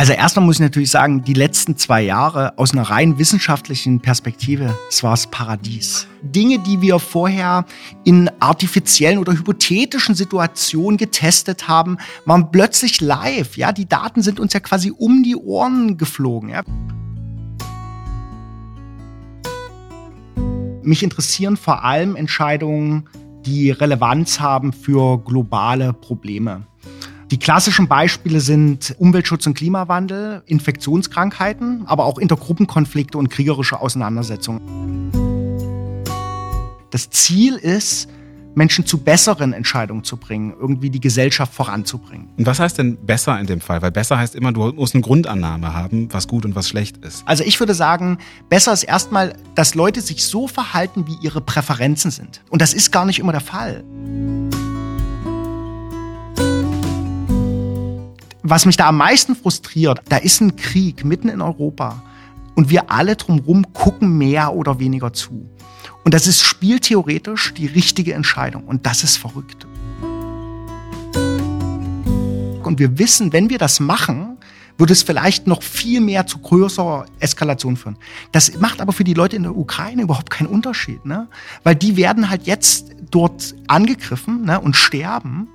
Also erstmal muss ich natürlich sagen, die letzten zwei Jahre aus einer rein wissenschaftlichen Perspektive, es war das Paradies. Dinge, die wir vorher in artifiziellen oder hypothetischen Situationen getestet haben, waren plötzlich live. Ja, die Daten sind uns ja quasi um die Ohren geflogen. Ja. Mich interessieren vor allem Entscheidungen, die Relevanz haben für globale Probleme. Die klassischen Beispiele sind Umweltschutz und Klimawandel, Infektionskrankheiten, aber auch Intergruppenkonflikte und kriegerische Auseinandersetzungen. Das Ziel ist, Menschen zu besseren Entscheidungen zu bringen, irgendwie die Gesellschaft voranzubringen. Und was heißt denn besser in dem Fall? Weil besser heißt immer, du musst eine Grundannahme haben, was gut und was schlecht ist. Also ich würde sagen, besser ist erstmal, dass Leute sich so verhalten, wie ihre Präferenzen sind. Und das ist gar nicht immer der Fall. Was mich da am meisten frustriert, da ist ein Krieg mitten in Europa und wir alle drumherum gucken mehr oder weniger zu. Und das ist spieltheoretisch die richtige Entscheidung und das ist verrückt. Und wir wissen, wenn wir das machen, würde es vielleicht noch viel mehr zu größerer Eskalation führen. Das macht aber für die Leute in der Ukraine überhaupt keinen Unterschied, ne? weil die werden halt jetzt dort angegriffen ne? und sterben.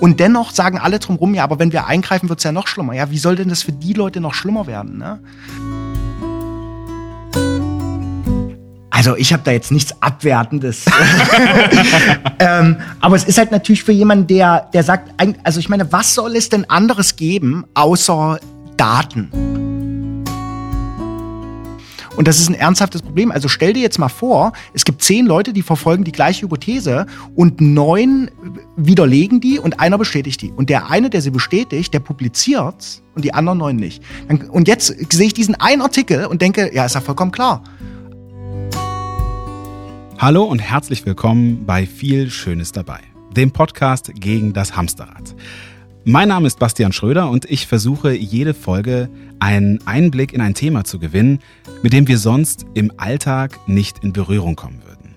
Und dennoch sagen alle drumherum, ja, aber wenn wir eingreifen, wird es ja noch schlimmer. Ja, wie soll denn das für die Leute noch schlimmer werden? Ne? Also ich habe da jetzt nichts Abwertendes. ähm, aber es ist halt natürlich für jemanden, der, der sagt, also ich meine, was soll es denn anderes geben, außer Daten? Und das ist ein ernsthaftes Problem. Also stell dir jetzt mal vor, es gibt zehn Leute, die verfolgen die gleiche Hypothese und neun widerlegen die und einer bestätigt die. Und der eine, der sie bestätigt, der publiziert und die anderen neun nicht. Und jetzt sehe ich diesen einen Artikel und denke, ja, ist ja vollkommen klar. Hallo und herzlich willkommen bei Viel Schönes dabei, dem Podcast gegen das Hamsterrad. Mein Name ist Bastian Schröder und ich versuche jede Folge einen Einblick in ein Thema zu gewinnen, mit dem wir sonst im Alltag nicht in Berührung kommen würden.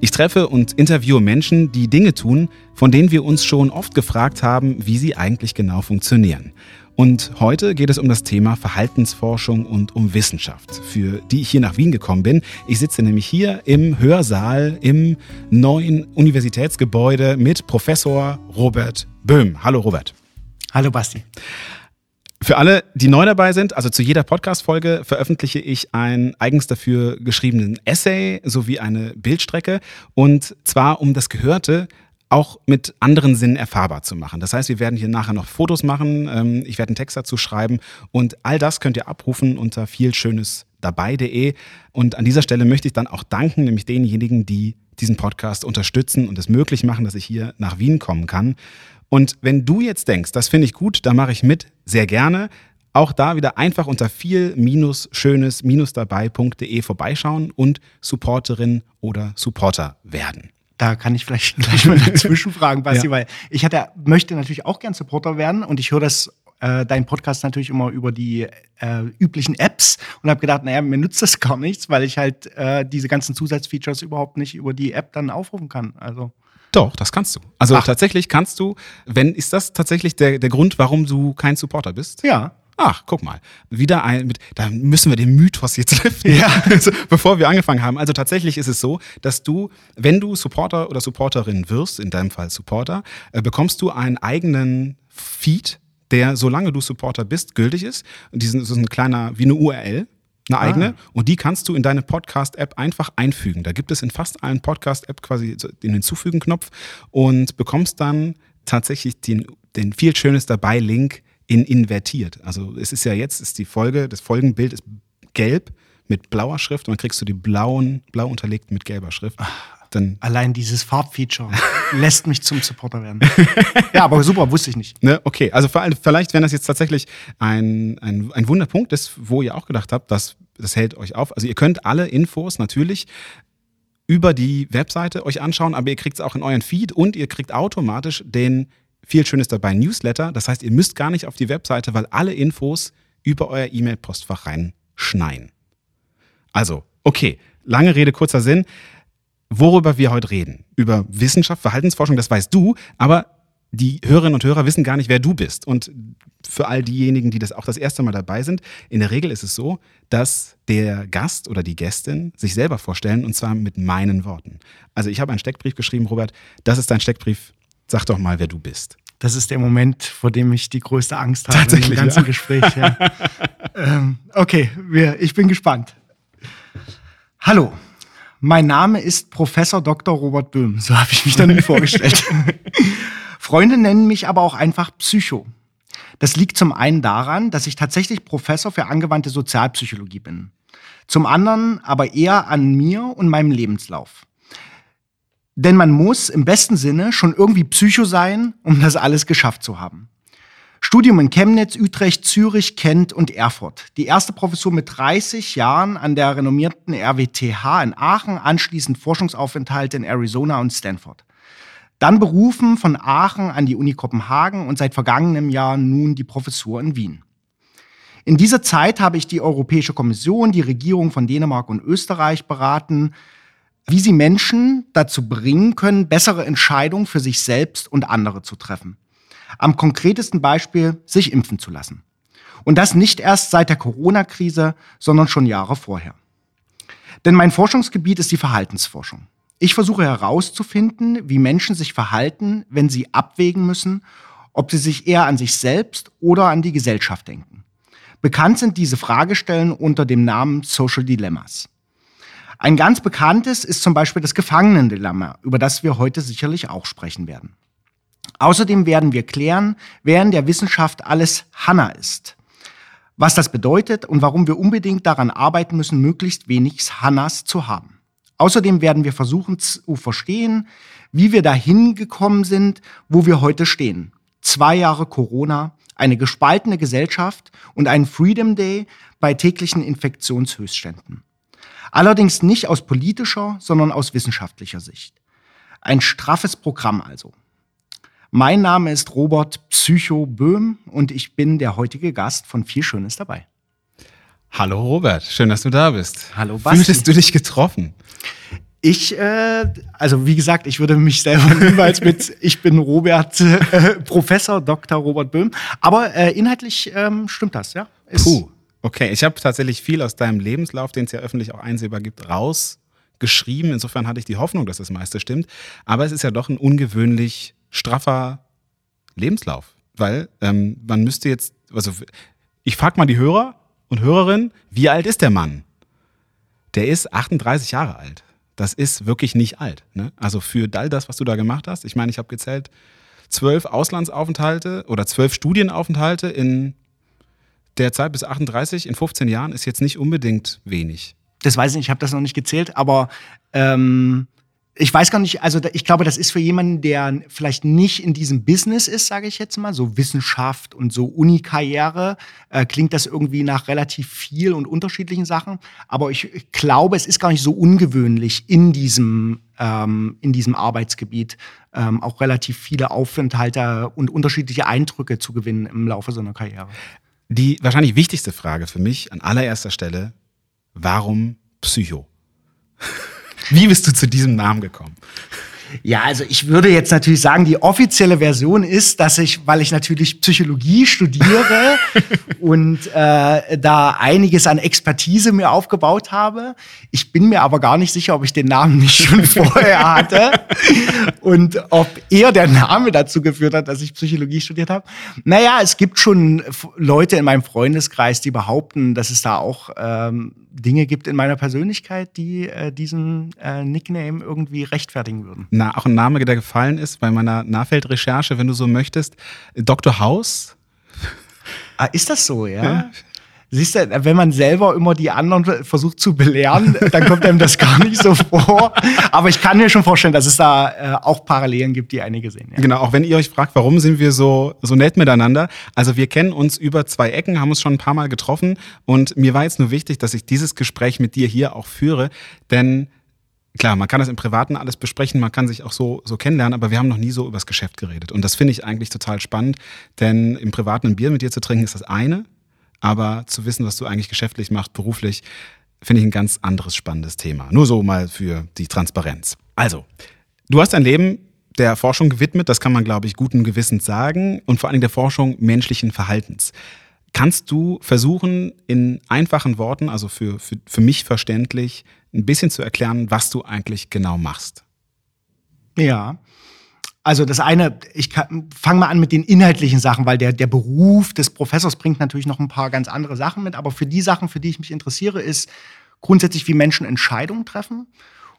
Ich treffe und interviewe Menschen, die Dinge tun, von denen wir uns schon oft gefragt haben, wie sie eigentlich genau funktionieren. Und heute geht es um das Thema Verhaltensforschung und um Wissenschaft, für die ich hier nach Wien gekommen bin. Ich sitze nämlich hier im Hörsaal im neuen Universitätsgebäude mit Professor Robert Böhm. Hallo Robert. Hallo Basti. Für alle, die neu dabei sind, also zu jeder Podcast-Folge veröffentliche ich einen eigens dafür geschriebenen Essay sowie eine Bildstrecke und zwar um das Gehörte auch mit anderen Sinnen erfahrbar zu machen. Das heißt, wir werden hier nachher noch Fotos machen, ähm, ich werde einen Text dazu schreiben und all das könnt ihr abrufen unter vielschönesdabei.de. Und an dieser Stelle möchte ich dann auch danken, nämlich denjenigen, die diesen Podcast unterstützen und es möglich machen, dass ich hier nach Wien kommen kann. Und wenn du jetzt denkst, das finde ich gut, da mache ich mit, sehr gerne. Auch da wieder einfach unter viel-schönes-dabei.de vorbeischauen und Supporterin oder Supporter werden. Da kann ich vielleicht gleich mal dazwischen fragen, Basti, ja. weil ich hatte, möchte natürlich auch gern Supporter werden und ich höre das äh, deinen Podcast natürlich immer über die äh, üblichen Apps und habe gedacht, naja, mir nützt das gar nichts, weil ich halt äh, diese ganzen Zusatzfeatures überhaupt nicht über die App dann aufrufen kann. Also doch, das kannst du. Also Ach. tatsächlich kannst du, wenn, ist das tatsächlich der, der Grund, warum du kein Supporter bist? Ja. Ach, guck mal. Wieder ein, mit, da müssen wir den Mythos jetzt liften, ja. also, bevor wir angefangen haben. Also tatsächlich ist es so, dass du, wenn du Supporter oder Supporterin wirst, in deinem Fall Supporter, äh, bekommst du einen eigenen Feed, der, solange du Supporter bist, gültig ist. Und diesen, das ist ein kleiner, wie eine URL, eine ah. eigene. Ah. Und die kannst du in deine Podcast-App einfach einfügen. Da gibt es in fast allen Podcast-App quasi den Hinzufügen-Knopf und bekommst dann tatsächlich den, den viel Schönes dabei Link in invertiert. Also es ist ja jetzt, ist die Folge, das Folgenbild ist gelb mit blauer Schrift und dann kriegst du die blauen, blau unterlegt mit gelber Schrift. Dann Allein dieses Farbfeature lässt mich zum Supporter werden. ja, aber super, wusste ich nicht. Ne? Okay, also vielleicht, wenn das jetzt tatsächlich ein, ein, ein Wunderpunkt ist, wo ihr auch gedacht habt, dass das hält euch auf. Also ihr könnt alle Infos natürlich über die Webseite euch anschauen, aber ihr kriegt es auch in euren Feed und ihr kriegt automatisch den viel Schönes dabei Newsletter. Das heißt, ihr müsst gar nicht auf die Webseite, weil alle Infos über euer E-Mail-Postfach reinschneien. Also, okay, lange Rede, kurzer Sinn. Worüber wir heute reden? Über Wissenschaft, Verhaltensforschung, das weißt du, aber die Hörerinnen und Hörer wissen gar nicht, wer du bist. Und für all diejenigen, die das auch das erste Mal dabei sind, in der Regel ist es so, dass der Gast oder die Gästin sich selber vorstellen und zwar mit meinen Worten. Also ich habe einen Steckbrief geschrieben, Robert. Das ist dein Steckbrief. Sag doch mal, wer du bist. Das ist der Moment, vor dem ich die größte Angst habe Tatsächlich, im ganzen ja. Gespräch. Ja. ähm, okay, wir, ich bin gespannt. Hallo, mein Name ist Professor Dr. Robert Böhm. So habe ich mich dann vorgestellt. Freunde nennen mich aber auch einfach Psycho. Das liegt zum einen daran, dass ich tatsächlich Professor für angewandte Sozialpsychologie bin. Zum anderen aber eher an mir und meinem Lebenslauf. Denn man muss im besten Sinne schon irgendwie Psycho sein, um das alles geschafft zu haben. Studium in Chemnitz, Utrecht, Zürich, Kent und Erfurt. Die erste Professur mit 30 Jahren an der renommierten RWTH in Aachen, anschließend Forschungsaufenthalte in Arizona und Stanford. Dann berufen von Aachen an die Uni Kopenhagen und seit vergangenem Jahr nun die Professur in Wien. In dieser Zeit habe ich die Europäische Kommission, die Regierung von Dänemark und Österreich beraten, wie sie Menschen dazu bringen können, bessere Entscheidungen für sich selbst und andere zu treffen. Am konkretesten Beispiel, sich impfen zu lassen. Und das nicht erst seit der Corona-Krise, sondern schon Jahre vorher. Denn mein Forschungsgebiet ist die Verhaltensforschung. Ich versuche herauszufinden, wie Menschen sich verhalten, wenn sie abwägen müssen, ob sie sich eher an sich selbst oder an die Gesellschaft denken. Bekannt sind diese Fragestellen unter dem Namen Social Dilemmas. Ein ganz bekanntes ist zum Beispiel das Gefangenendilemma, über das wir heute sicherlich auch sprechen werden. Außerdem werden wir klären, wer in der Wissenschaft alles Hanna ist, was das bedeutet und warum wir unbedingt daran arbeiten müssen, möglichst wenig Hannas zu haben. Außerdem werden wir versuchen zu verstehen, wie wir dahin gekommen sind, wo wir heute stehen. Zwei Jahre Corona, eine gespaltene Gesellschaft und ein Freedom Day bei täglichen Infektionshöchstständen. Allerdings nicht aus politischer, sondern aus wissenschaftlicher Sicht. Ein straffes Programm also. Mein Name ist Robert Psycho Böhm und ich bin der heutige Gast von Viel Schönes dabei. Hallo Robert, schön, dass du da bist. Hallo Basti. Fühltest du dich getroffen? Ich, äh, also wie gesagt, ich würde mich selber niemals mit, ich bin Robert, äh, Professor Dr. Robert Böhm, aber äh, inhaltlich ähm, stimmt das, ja? Ist, Puh. Okay, ich habe tatsächlich viel aus deinem Lebenslauf, den es ja öffentlich auch einsehbar gibt, rausgeschrieben. Insofern hatte ich die Hoffnung, dass das meiste stimmt. Aber es ist ja doch ein ungewöhnlich straffer Lebenslauf, weil ähm, man müsste jetzt, also ich frage mal die Hörer und Hörerinnen, wie alt ist der Mann? Der ist 38 Jahre alt. Das ist wirklich nicht alt. Ne? Also für all das, was du da gemacht hast, ich meine, ich habe gezählt, zwölf Auslandsaufenthalte oder zwölf Studienaufenthalte in der Zeit bis 38 in 15 Jahren ist jetzt nicht unbedingt wenig. Das weiß ich nicht, ich habe das noch nicht gezählt, aber ähm, ich weiß gar nicht, also ich glaube, das ist für jemanden, der vielleicht nicht in diesem Business ist, sage ich jetzt mal, so Wissenschaft und so Uni-Karriere, äh, klingt das irgendwie nach relativ viel und unterschiedlichen Sachen. Aber ich, ich glaube, es ist gar nicht so ungewöhnlich in diesem, ähm, in diesem Arbeitsgebiet ähm, auch relativ viele Aufenthalte und unterschiedliche Eindrücke zu gewinnen im Laufe so einer Karriere. Die wahrscheinlich wichtigste Frage für mich an allererster Stelle, warum Psycho? Wie bist du zu diesem Namen gekommen? Ja, also ich würde jetzt natürlich sagen, die offizielle Version ist, dass ich, weil ich natürlich Psychologie studiere und äh, da einiges an Expertise mir aufgebaut habe. Ich bin mir aber gar nicht sicher, ob ich den Namen nicht schon vorher hatte und ob eher der Name dazu geführt hat, dass ich Psychologie studiert habe. Naja, es gibt schon Leute in meinem Freundeskreis, die behaupten, dass es da auch ähm, Dinge gibt in meiner Persönlichkeit, die äh, diesen äh, Nickname irgendwie rechtfertigen würden. Na, auch ein Name, der gefallen ist bei meiner Nahfeldrecherche, wenn du so möchtest. Dr. House. Ah, ist das so, ja? ja? Siehst du, wenn man selber immer die anderen versucht zu belehren, dann kommt einem das gar nicht so vor. Aber ich kann mir schon vorstellen, dass es da äh, auch Parallelen gibt, die einige sehen. Ja. Genau, auch wenn ihr euch fragt, warum sind wir so, so nett miteinander. Also wir kennen uns über zwei Ecken, haben uns schon ein paar Mal getroffen. Und mir war jetzt nur wichtig, dass ich dieses Gespräch mit dir hier auch führe. Denn klar, man kann das im Privaten alles besprechen, man kann sich auch so, so kennenlernen, aber wir haben noch nie so übers Geschäft geredet. Und das finde ich eigentlich total spannend, denn im Privaten ein Bier mit dir zu trinken ist das eine, aber zu wissen, was du eigentlich geschäftlich machst, beruflich, finde ich ein ganz anderes spannendes Thema. Nur so mal für die Transparenz. Also, du hast dein Leben der Forschung gewidmet, das kann man, glaube ich, guten Gewissens sagen, und vor allem der Forschung menschlichen Verhaltens. Kannst du versuchen, in einfachen Worten, also für, für, für mich verständlich, ein bisschen zu erklären, was du eigentlich genau machst? Ja. Also das eine, ich fange mal an mit den inhaltlichen Sachen, weil der, der Beruf des Professors bringt natürlich noch ein paar ganz andere Sachen mit. Aber für die Sachen, für die ich mich interessiere, ist grundsätzlich, wie Menschen Entscheidungen treffen.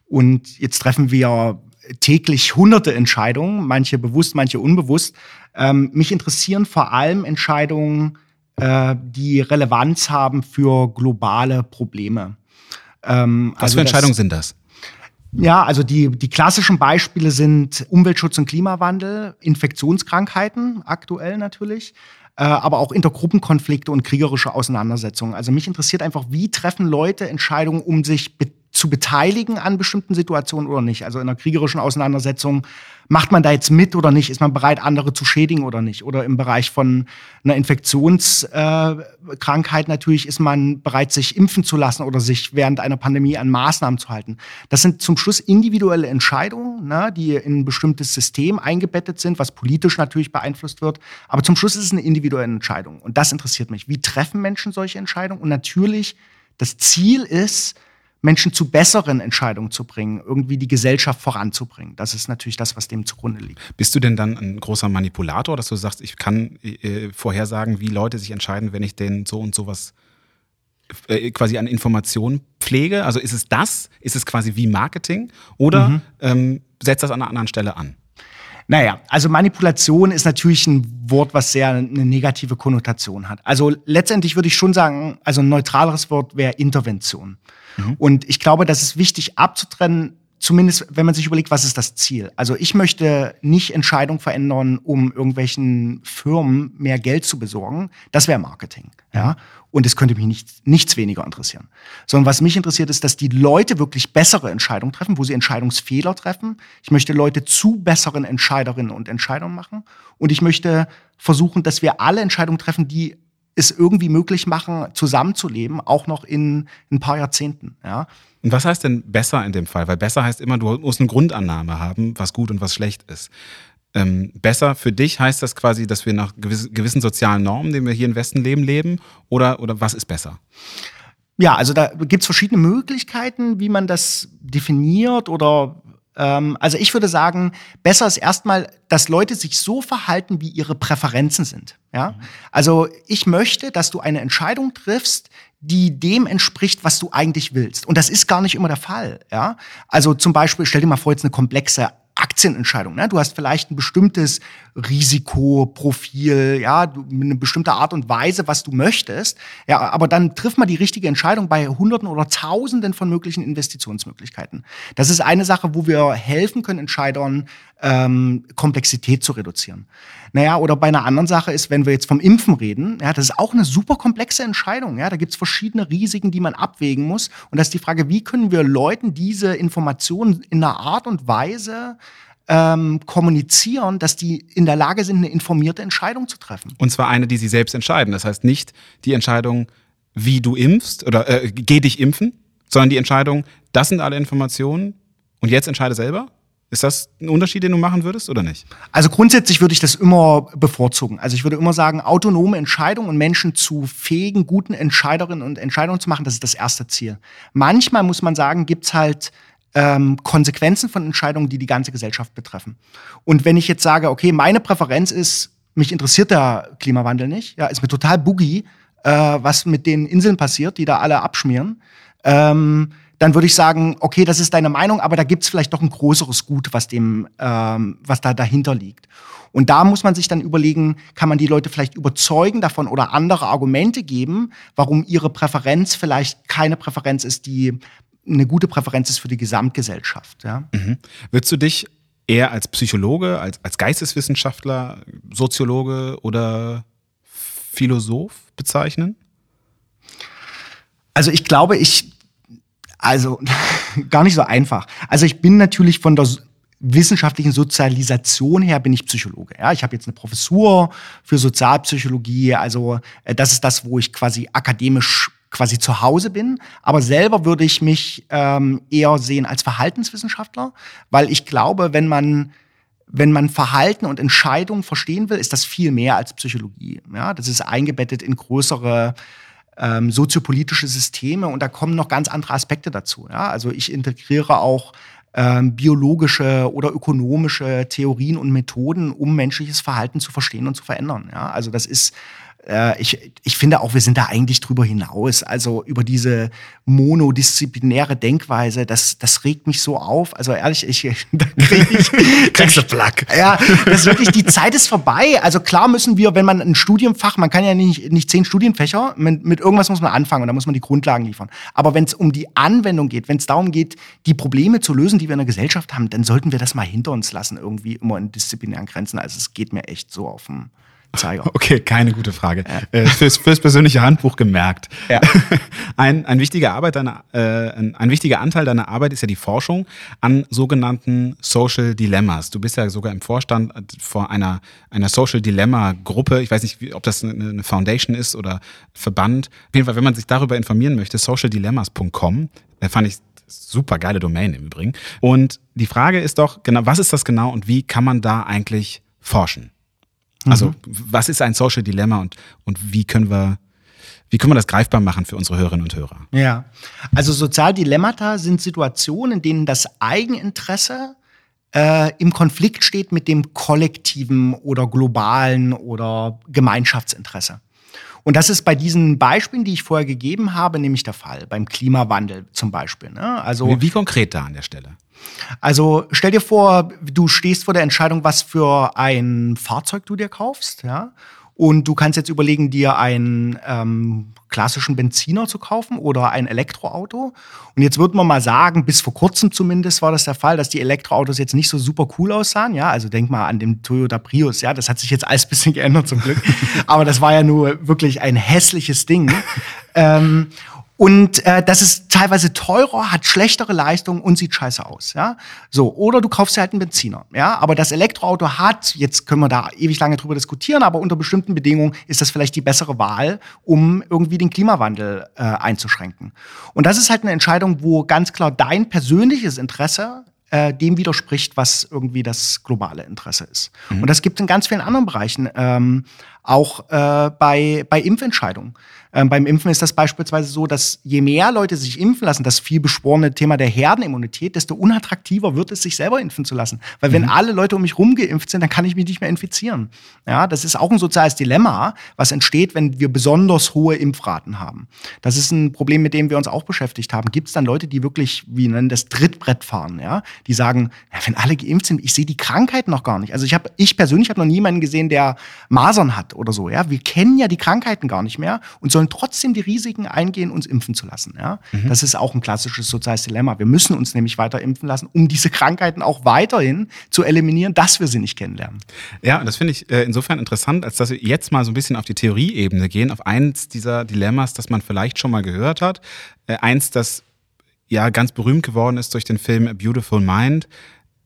Und jetzt treffen wir täglich hunderte Entscheidungen, manche bewusst, manche unbewusst. Ähm, mich interessieren vor allem Entscheidungen, äh, die Relevanz haben für globale Probleme. Ähm, Was also für Entscheidungen das, sind das? Ja, also die, die klassischen Beispiele sind Umweltschutz und Klimawandel, Infektionskrankheiten aktuell natürlich, äh, aber auch Intergruppenkonflikte und kriegerische Auseinandersetzungen. Also mich interessiert einfach, wie treffen Leute Entscheidungen, um sich zu beteiligen an bestimmten Situationen oder nicht. Also in einer kriegerischen Auseinandersetzung macht man da jetzt mit oder nicht? Ist man bereit, andere zu schädigen oder nicht? Oder im Bereich von einer Infektionskrankheit natürlich ist man bereit, sich impfen zu lassen oder sich während einer Pandemie an Maßnahmen zu halten. Das sind zum Schluss individuelle Entscheidungen, ne, die in ein bestimmtes System eingebettet sind, was politisch natürlich beeinflusst wird. Aber zum Schluss ist es eine individuelle Entscheidung. Und das interessiert mich. Wie treffen Menschen solche Entscheidungen? Und natürlich, das Ziel ist, Menschen zu besseren Entscheidungen zu bringen, irgendwie die Gesellschaft voranzubringen. Das ist natürlich das, was dem zugrunde liegt. Bist du denn dann ein großer Manipulator, dass du sagst, ich kann äh, vorhersagen, wie Leute sich entscheiden, wenn ich denen so und sowas äh, quasi an Informationen pflege? Also ist es das? Ist es quasi wie Marketing? Oder mhm. ähm, setzt das an einer anderen Stelle an? Naja, also Manipulation ist natürlich ein Wort, was sehr eine negative Konnotation hat. Also letztendlich würde ich schon sagen, also ein neutraleres Wort wäre Intervention. Mhm. Und ich glaube, das ist wichtig abzutrennen, zumindest wenn man sich überlegt, was ist das Ziel. Also ich möchte nicht Entscheidungen verändern, um irgendwelchen Firmen mehr Geld zu besorgen. Das wäre Marketing. Ja? Und es könnte mich nicht, nichts weniger interessieren. Sondern was mich interessiert, ist, dass die Leute wirklich bessere Entscheidungen treffen, wo sie Entscheidungsfehler treffen. Ich möchte Leute zu besseren Entscheiderinnen und Entscheidern machen. Und ich möchte versuchen, dass wir alle Entscheidungen treffen, die es irgendwie möglich machen, zusammenzuleben, auch noch in ein paar Jahrzehnten. Ja. Und was heißt denn besser in dem Fall? Weil besser heißt immer, du musst eine Grundannahme haben, was gut und was schlecht ist. Ähm, besser für dich heißt das quasi, dass wir nach gewissen, gewissen sozialen Normen, denen wir hier im Westen leben, leben? Oder, oder was ist besser? Ja, also da gibt es verschiedene Möglichkeiten, wie man das definiert oder ähm, also ich würde sagen, besser ist erstmal, dass Leute sich so verhalten, wie ihre Präferenzen sind. Ja? Also ich möchte, dass du eine Entscheidung triffst, die dem entspricht, was du eigentlich willst. Und das ist gar nicht immer der Fall. Ja? Also zum Beispiel, stell dir mal vor, jetzt eine komplexe Aktienentscheidung. Ne? Du hast vielleicht ein bestimmtes Risikoprofil, ja, eine bestimmte Art und Weise, was du möchtest. Ja, aber dann trifft man die richtige Entscheidung bei Hunderten oder Tausenden von möglichen Investitionsmöglichkeiten. Das ist eine Sache, wo wir helfen können, Entscheidern ähm, Komplexität zu reduzieren. Naja, oder bei einer anderen Sache ist, wenn wir jetzt vom Impfen reden, ja, das ist auch eine super komplexe Entscheidung. Ja, da gibt's verschiedene Risiken, die man abwägen muss. Und das ist die Frage, wie können wir Leuten diese Informationen in einer Art und Weise ähm, kommunizieren, dass die in der Lage sind, eine informierte Entscheidung zu treffen. Und zwar eine, die sie selbst entscheiden. Das heißt nicht die Entscheidung, wie du impfst oder äh, geh dich impfen, sondern die Entscheidung, das sind alle Informationen und jetzt entscheide selber? Ist das ein Unterschied, den du machen würdest oder nicht? Also grundsätzlich würde ich das immer bevorzugen. Also ich würde immer sagen, autonome Entscheidungen und Menschen zu fähigen, guten Entscheiderinnen und Entscheidungen zu machen, das ist das erste Ziel. Manchmal muss man sagen, gibt's halt ähm, Konsequenzen von Entscheidungen, die die ganze Gesellschaft betreffen. Und wenn ich jetzt sage, okay, meine Präferenz ist, mich interessiert der Klimawandel nicht, ja, ist mir total boogie, äh, was mit den Inseln passiert, die da alle abschmieren. Ähm, dann würde ich sagen, okay, das ist deine Meinung, aber da gibt's vielleicht doch ein größeres Gut, was dem, ähm, was da dahinter liegt. Und da muss man sich dann überlegen, kann man die Leute vielleicht überzeugen davon oder andere Argumente geben, warum ihre Präferenz vielleicht keine Präferenz ist, die eine gute Präferenz ist für die Gesamtgesellschaft. Ja? Mhm. Würdest du dich eher als Psychologe, als, als Geisteswissenschaftler, Soziologe oder Philosoph bezeichnen? Also ich glaube, ich also gar nicht so einfach. Also ich bin natürlich von der wissenschaftlichen Sozialisation her bin ich Psychologe. Ja, ich habe jetzt eine Professur für Sozialpsychologie. Also äh, das ist das, wo ich quasi akademisch quasi zu Hause bin. Aber selber würde ich mich ähm, eher sehen als Verhaltenswissenschaftler, weil ich glaube, wenn man wenn man Verhalten und Entscheidungen verstehen will, ist das viel mehr als Psychologie. Ja, das ist eingebettet in größere ähm, soziopolitische Systeme und da kommen noch ganz andere Aspekte dazu. Ja? Also ich integriere auch ähm, biologische oder ökonomische Theorien und Methoden, um menschliches Verhalten zu verstehen und zu verändern. Ja? Also das ist äh, ich, ich finde auch, wir sind da eigentlich drüber hinaus. Also über diese monodisziplinäre Denkweise, das, das regt mich so auf. Also ehrlich, ich, da krieg ich kriegst du Plack. Ja, das ist wirklich, die Zeit ist vorbei. Also klar müssen wir, wenn man ein Studienfach, man kann ja nicht, nicht zehn Studienfächer, mit, mit irgendwas muss man anfangen und da muss man die Grundlagen liefern. Aber wenn es um die Anwendung geht, wenn es darum geht, die Probleme zu lösen, die wir in der Gesellschaft haben, dann sollten wir das mal hinter uns lassen, irgendwie immer in disziplinären Grenzen. Also es geht mir echt so auf den Zeiger. Okay, keine gute Frage. Ja. Äh, fürs, fürs persönliche Handbuch gemerkt. Ja. Ein, ein, wichtiger Arbeit deiner, äh, ein, ein wichtiger Anteil deiner Arbeit ist ja die Forschung an sogenannten Social Dilemmas. Du bist ja sogar im Vorstand vor einer, einer Social Dilemma Gruppe. Ich weiß nicht, ob das eine, eine Foundation ist oder Verband. Auf jeden Fall, wenn man sich darüber informieren möchte, socialdilemmas.com, da fand ich super geile Domain im Übrigen. Und die Frage ist doch, genau, was ist das genau und wie kann man da eigentlich forschen? Also, mhm. was ist ein Social Dilemma und, und wie können wir, wie können wir das greifbar machen für unsere Hörerinnen und Hörer? Ja, also Sozialdilemmata sind Situationen, in denen das Eigeninteresse äh, im Konflikt steht mit dem kollektiven oder globalen oder Gemeinschaftsinteresse. Und das ist bei diesen Beispielen, die ich vorher gegeben habe, nämlich der Fall. Beim Klimawandel zum Beispiel. Ne? Also, wie, wie konkret da an der Stelle? Also stell dir vor, du stehst vor der Entscheidung, was für ein Fahrzeug du dir kaufst, ja. Und du kannst jetzt überlegen, dir einen ähm, klassischen Benziner zu kaufen oder ein Elektroauto. Und jetzt würde man mal sagen, bis vor kurzem zumindest war das der Fall, dass die Elektroautos jetzt nicht so super cool aussahen. Ja, also denk mal an den Toyota Prius. Ja, das hat sich jetzt alles ein bisschen geändert zum Glück. Aber das war ja nur wirklich ein hässliches Ding. ähm, und äh, das ist teilweise teurer, hat schlechtere Leistung und sieht scheiße aus. Ja? So, oder du kaufst dir halt einen Benziner. Ja? Aber das Elektroauto hat, jetzt können wir da ewig lange drüber diskutieren, aber unter bestimmten Bedingungen ist das vielleicht die bessere Wahl, um irgendwie den Klimawandel äh, einzuschränken. Und das ist halt eine Entscheidung, wo ganz klar dein persönliches Interesse äh, dem widerspricht, was irgendwie das globale Interesse ist. Mhm. Und das gibt es in ganz vielen anderen Bereichen, ähm, auch äh, bei, bei Impfentscheidungen. Ähm, beim Impfen ist das beispielsweise so, dass je mehr Leute sich impfen lassen, das viel beschworene Thema der Herdenimmunität, desto unattraktiver wird es, sich selber impfen zu lassen. Weil mhm. wenn alle Leute um mich rum geimpft sind, dann kann ich mich nicht mehr infizieren. Ja, das ist auch ein soziales Dilemma, was entsteht, wenn wir besonders hohe Impfraten haben. Das ist ein Problem, mit dem wir uns auch beschäftigt haben. Gibt es dann Leute, die wirklich, wie nennen das Trittbrett fahren, ja? Die sagen, ja, wenn alle geimpft sind, ich sehe die Krankheit noch gar nicht. Also ich habe, ich persönlich habe noch niemanden gesehen, der Masern hat oder so. Ja, wir kennen ja die Krankheiten gar nicht mehr und sollen trotzdem die Risiken eingehen, uns impfen zu lassen. Ja, mhm. das ist auch ein klassisches soziales Dilemma. Wir müssen uns nämlich weiter impfen lassen, um diese Krankheiten auch weiterhin zu eliminieren, dass wir sie nicht kennenlernen. Ja, das finde ich äh, insofern interessant, als dass wir jetzt mal so ein bisschen auf die Theorieebene gehen, auf eins dieser Dilemmas, das man vielleicht schon mal gehört hat. Äh, eins, das ja ganz berühmt geworden ist durch den Film A Beautiful Mind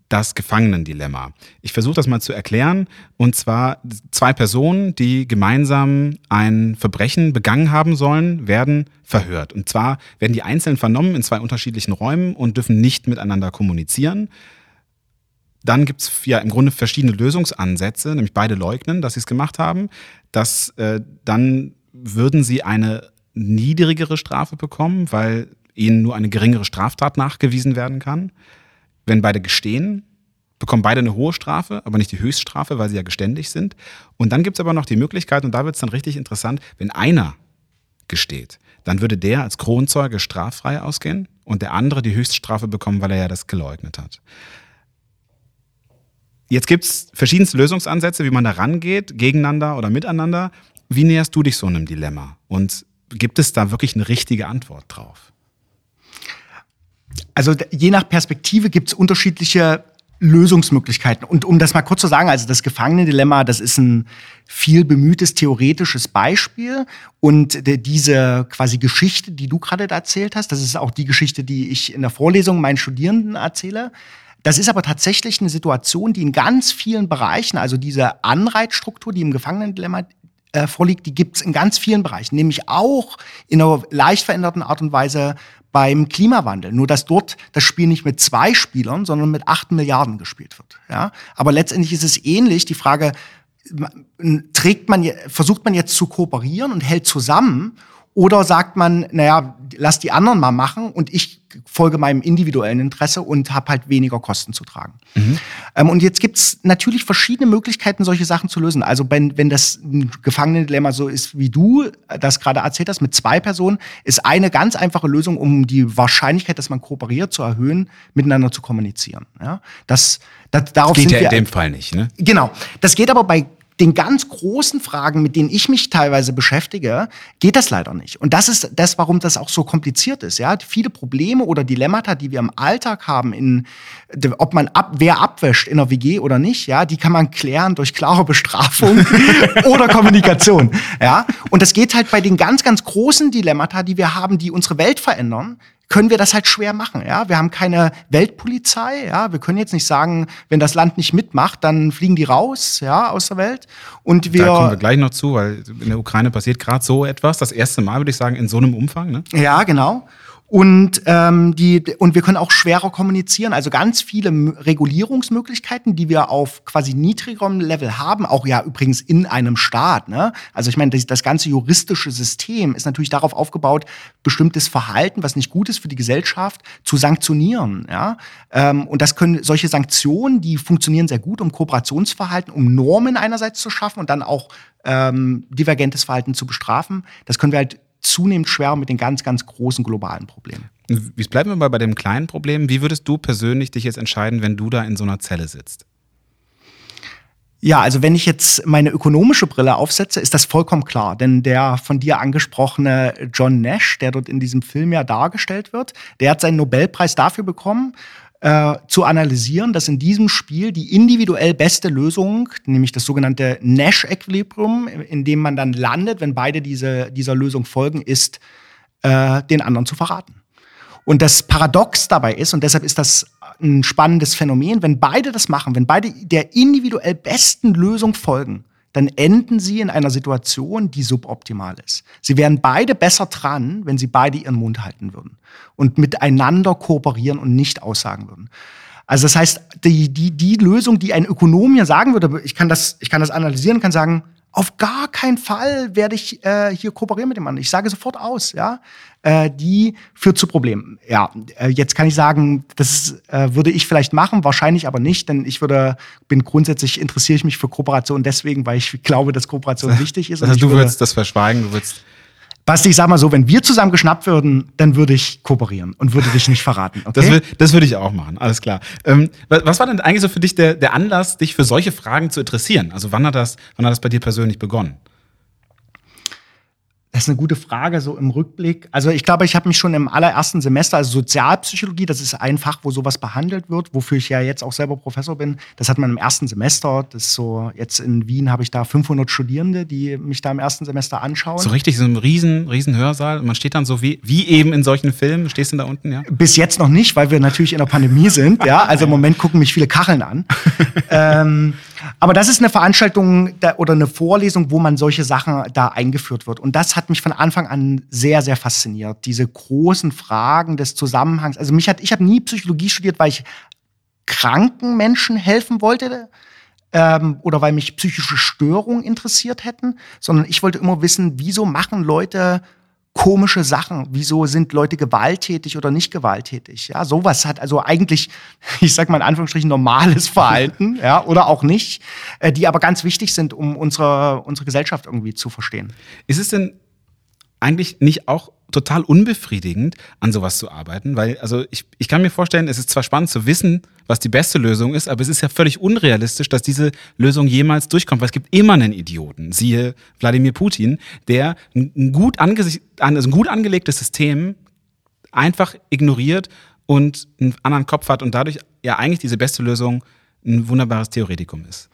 das Gefangenendilemma. Ich versuche das mal zu erklären. Und zwar zwei Personen, die gemeinsam ein Verbrechen begangen haben sollen, werden verhört. Und zwar werden die einzeln vernommen in zwei unterschiedlichen Räumen und dürfen nicht miteinander kommunizieren. Dann gibt es ja im Grunde verschiedene Lösungsansätze, nämlich beide leugnen, dass sie es gemacht haben. Dass äh, dann würden sie eine niedrigere Strafe bekommen, weil ihnen nur eine geringere Straftat nachgewiesen werden kann. Wenn beide gestehen, bekommen beide eine hohe Strafe, aber nicht die Höchststrafe, weil sie ja geständig sind. Und dann gibt es aber noch die Möglichkeit, und da wird es dann richtig interessant, wenn einer gesteht, dann würde der als Kronzeuge straffrei ausgehen und der andere die Höchststrafe bekommen, weil er ja das geleugnet hat. Jetzt gibt es verschiedenste Lösungsansätze, wie man da rangeht, gegeneinander oder miteinander. Wie näherst du dich so einem Dilemma? Und gibt es da wirklich eine richtige Antwort drauf? Also je nach Perspektive gibt es unterschiedliche Lösungsmöglichkeiten. Und um das mal kurz zu sagen, also das Gefangenendilemma, das ist ein viel bemühtes theoretisches Beispiel. Und diese quasi Geschichte, die du gerade erzählt hast, das ist auch die Geschichte, die ich in der Vorlesung meinen Studierenden erzähle. Das ist aber tatsächlich eine Situation, die in ganz vielen Bereichen, also diese Anreizstruktur, die im Gefangenendilemma äh, vorliegt, die gibt es in ganz vielen Bereichen, nämlich auch in einer leicht veränderten Art und Weise beim Klimawandel. Nur dass dort das Spiel nicht mit zwei Spielern, sondern mit acht Milliarden gespielt wird. Ja? Aber letztendlich ist es ähnlich. Die Frage, trägt man, versucht man jetzt zu kooperieren und hält zusammen oder sagt man, naja, lass die anderen mal machen und ich folge meinem individuellen Interesse und habe halt weniger Kosten zu tragen. Mhm. Ähm, und jetzt gibt's natürlich verschiedene Möglichkeiten, solche Sachen zu lösen. Also wenn, wenn das Gefangenendilemma so ist, wie du das gerade erzählt hast, mit zwei Personen, ist eine ganz einfache Lösung, um die Wahrscheinlichkeit, dass man kooperiert, zu erhöhen, miteinander zu kommunizieren. Ja, das, das, darauf das geht ja in dem Fall nicht. Ne? Genau. Das geht aber bei den ganz großen Fragen, mit denen ich mich teilweise beschäftige, geht das leider nicht. Und das ist das, warum das auch so kompliziert ist. Ja, viele Probleme oder Dilemmata, die wir im Alltag haben, in ob man ab, wer abwäscht in der WG oder nicht, ja, die kann man klären durch klare Bestrafung oder Kommunikation. Ja, und das geht halt bei den ganz, ganz großen Dilemmata, die wir haben, die unsere Welt verändern, können wir das halt schwer machen. Ja, wir haben keine Weltpolizei. Ja, wir können jetzt nicht sagen, wenn das Land nicht mitmacht, dann fliegen die raus, ja, aus der Welt. Und wir. Da kommen wir gleich noch zu, weil in der Ukraine passiert gerade so etwas. Das erste Mal würde ich sagen in so einem Umfang. Ne? Ja, genau. Und, ähm, die, und wir können auch schwerer kommunizieren. Also ganz viele Regulierungsmöglichkeiten, die wir auf quasi niedrigerem Level haben, auch ja übrigens in einem Staat. Ne? Also ich meine, das, das ganze juristische System ist natürlich darauf aufgebaut, bestimmtes Verhalten, was nicht gut ist für die Gesellschaft, zu sanktionieren. Ja? Ähm, und das können solche Sanktionen, die funktionieren sehr gut, um Kooperationsverhalten, um Normen einerseits zu schaffen und dann auch ähm, divergentes Verhalten zu bestrafen. Das können wir halt zunehmend schwerer mit den ganz, ganz großen globalen Problemen. Wie bleiben wir mal bei dem kleinen Problem? Wie würdest du persönlich dich jetzt entscheiden, wenn du da in so einer Zelle sitzt? Ja, also wenn ich jetzt meine ökonomische Brille aufsetze, ist das vollkommen klar. Denn der von dir angesprochene John Nash, der dort in diesem Film ja dargestellt wird, der hat seinen Nobelpreis dafür bekommen, äh, zu analysieren, dass in diesem Spiel die individuell beste Lösung, nämlich das sogenannte Nash-Equilibrium, in dem man dann landet, wenn beide diese, dieser Lösung folgen, ist, äh, den anderen zu verraten. Und das Paradox dabei ist, und deshalb ist das ein spannendes Phänomen, wenn beide das machen, wenn beide der individuell besten Lösung folgen, dann enden sie in einer Situation, die suboptimal ist. Sie wären beide besser dran, wenn sie beide ihren Mund halten würden und miteinander kooperieren und nicht aussagen würden. Also das heißt, die, die, die Lösung, die ein Ökonom mir sagen würde, ich kann das, ich kann das analysieren, kann sagen, auf gar keinen Fall werde ich äh, hier kooperieren mit dem anderen. Ich sage sofort aus, ja. Äh, die führt zu Problemen. Ja, äh, jetzt kann ich sagen, das äh, würde ich vielleicht machen, wahrscheinlich aber nicht, denn ich würde, bin grundsätzlich interessiere ich mich für Kooperation deswegen, weil ich glaube, dass Kooperation wichtig ist. Also du würdest das verschweigen, du würdest Basti, ich sag mal so, wenn wir zusammen geschnappt würden, dann würde ich kooperieren und würde dich nicht verraten. Okay? Das, das würde ich auch machen, alles klar. Ähm, was war denn eigentlich so für dich der, der Anlass, dich für solche Fragen zu interessieren? Also wann hat das, wann hat das bei dir persönlich begonnen? Das ist eine gute Frage, so im Rückblick. Also ich glaube, ich habe mich schon im allerersten Semester, also Sozialpsychologie, das ist ein Fach, wo sowas behandelt wird, wofür ich ja jetzt auch selber Professor bin. Das hat man im ersten Semester. Das ist so, jetzt in Wien habe ich da 500 Studierende, die mich da im ersten Semester anschauen. So richtig, so ein riesen, riesen Hörsaal. Man steht dann so wie, wie eben in solchen Filmen. Stehst du da unten, ja? Bis jetzt noch nicht, weil wir natürlich in der Pandemie sind. ja, also im Moment gucken mich viele Kacheln an. ähm, aber das ist eine Veranstaltung oder eine Vorlesung, wo man solche Sachen da eingeführt wird. Und das hat mich von Anfang an sehr, sehr fasziniert. Diese großen Fragen des Zusammenhangs. Also mich hat, ich habe nie Psychologie studiert, weil ich kranken Menschen helfen wollte ähm, oder weil mich psychische Störungen interessiert hätten, sondern ich wollte immer wissen, wieso machen Leute komische Sachen. Wieso sind Leute gewalttätig oder nicht gewalttätig? Ja, sowas hat also eigentlich, ich sag mal in Anführungsstrichen, normales Verhalten, ja, oder auch nicht, äh, die aber ganz wichtig sind, um unsere, unsere Gesellschaft irgendwie zu verstehen. Ist es denn eigentlich nicht auch total unbefriedigend, an sowas zu arbeiten, weil, also ich, ich kann mir vorstellen, es ist zwar spannend zu wissen, was die beste Lösung ist, aber es ist ja völlig unrealistisch, dass diese Lösung jemals durchkommt, weil es gibt immer einen Idioten, siehe Wladimir Putin, der ein gut, also ein gut angelegtes System einfach ignoriert und einen anderen Kopf hat und dadurch ja eigentlich diese beste Lösung ein wunderbares Theoretikum ist.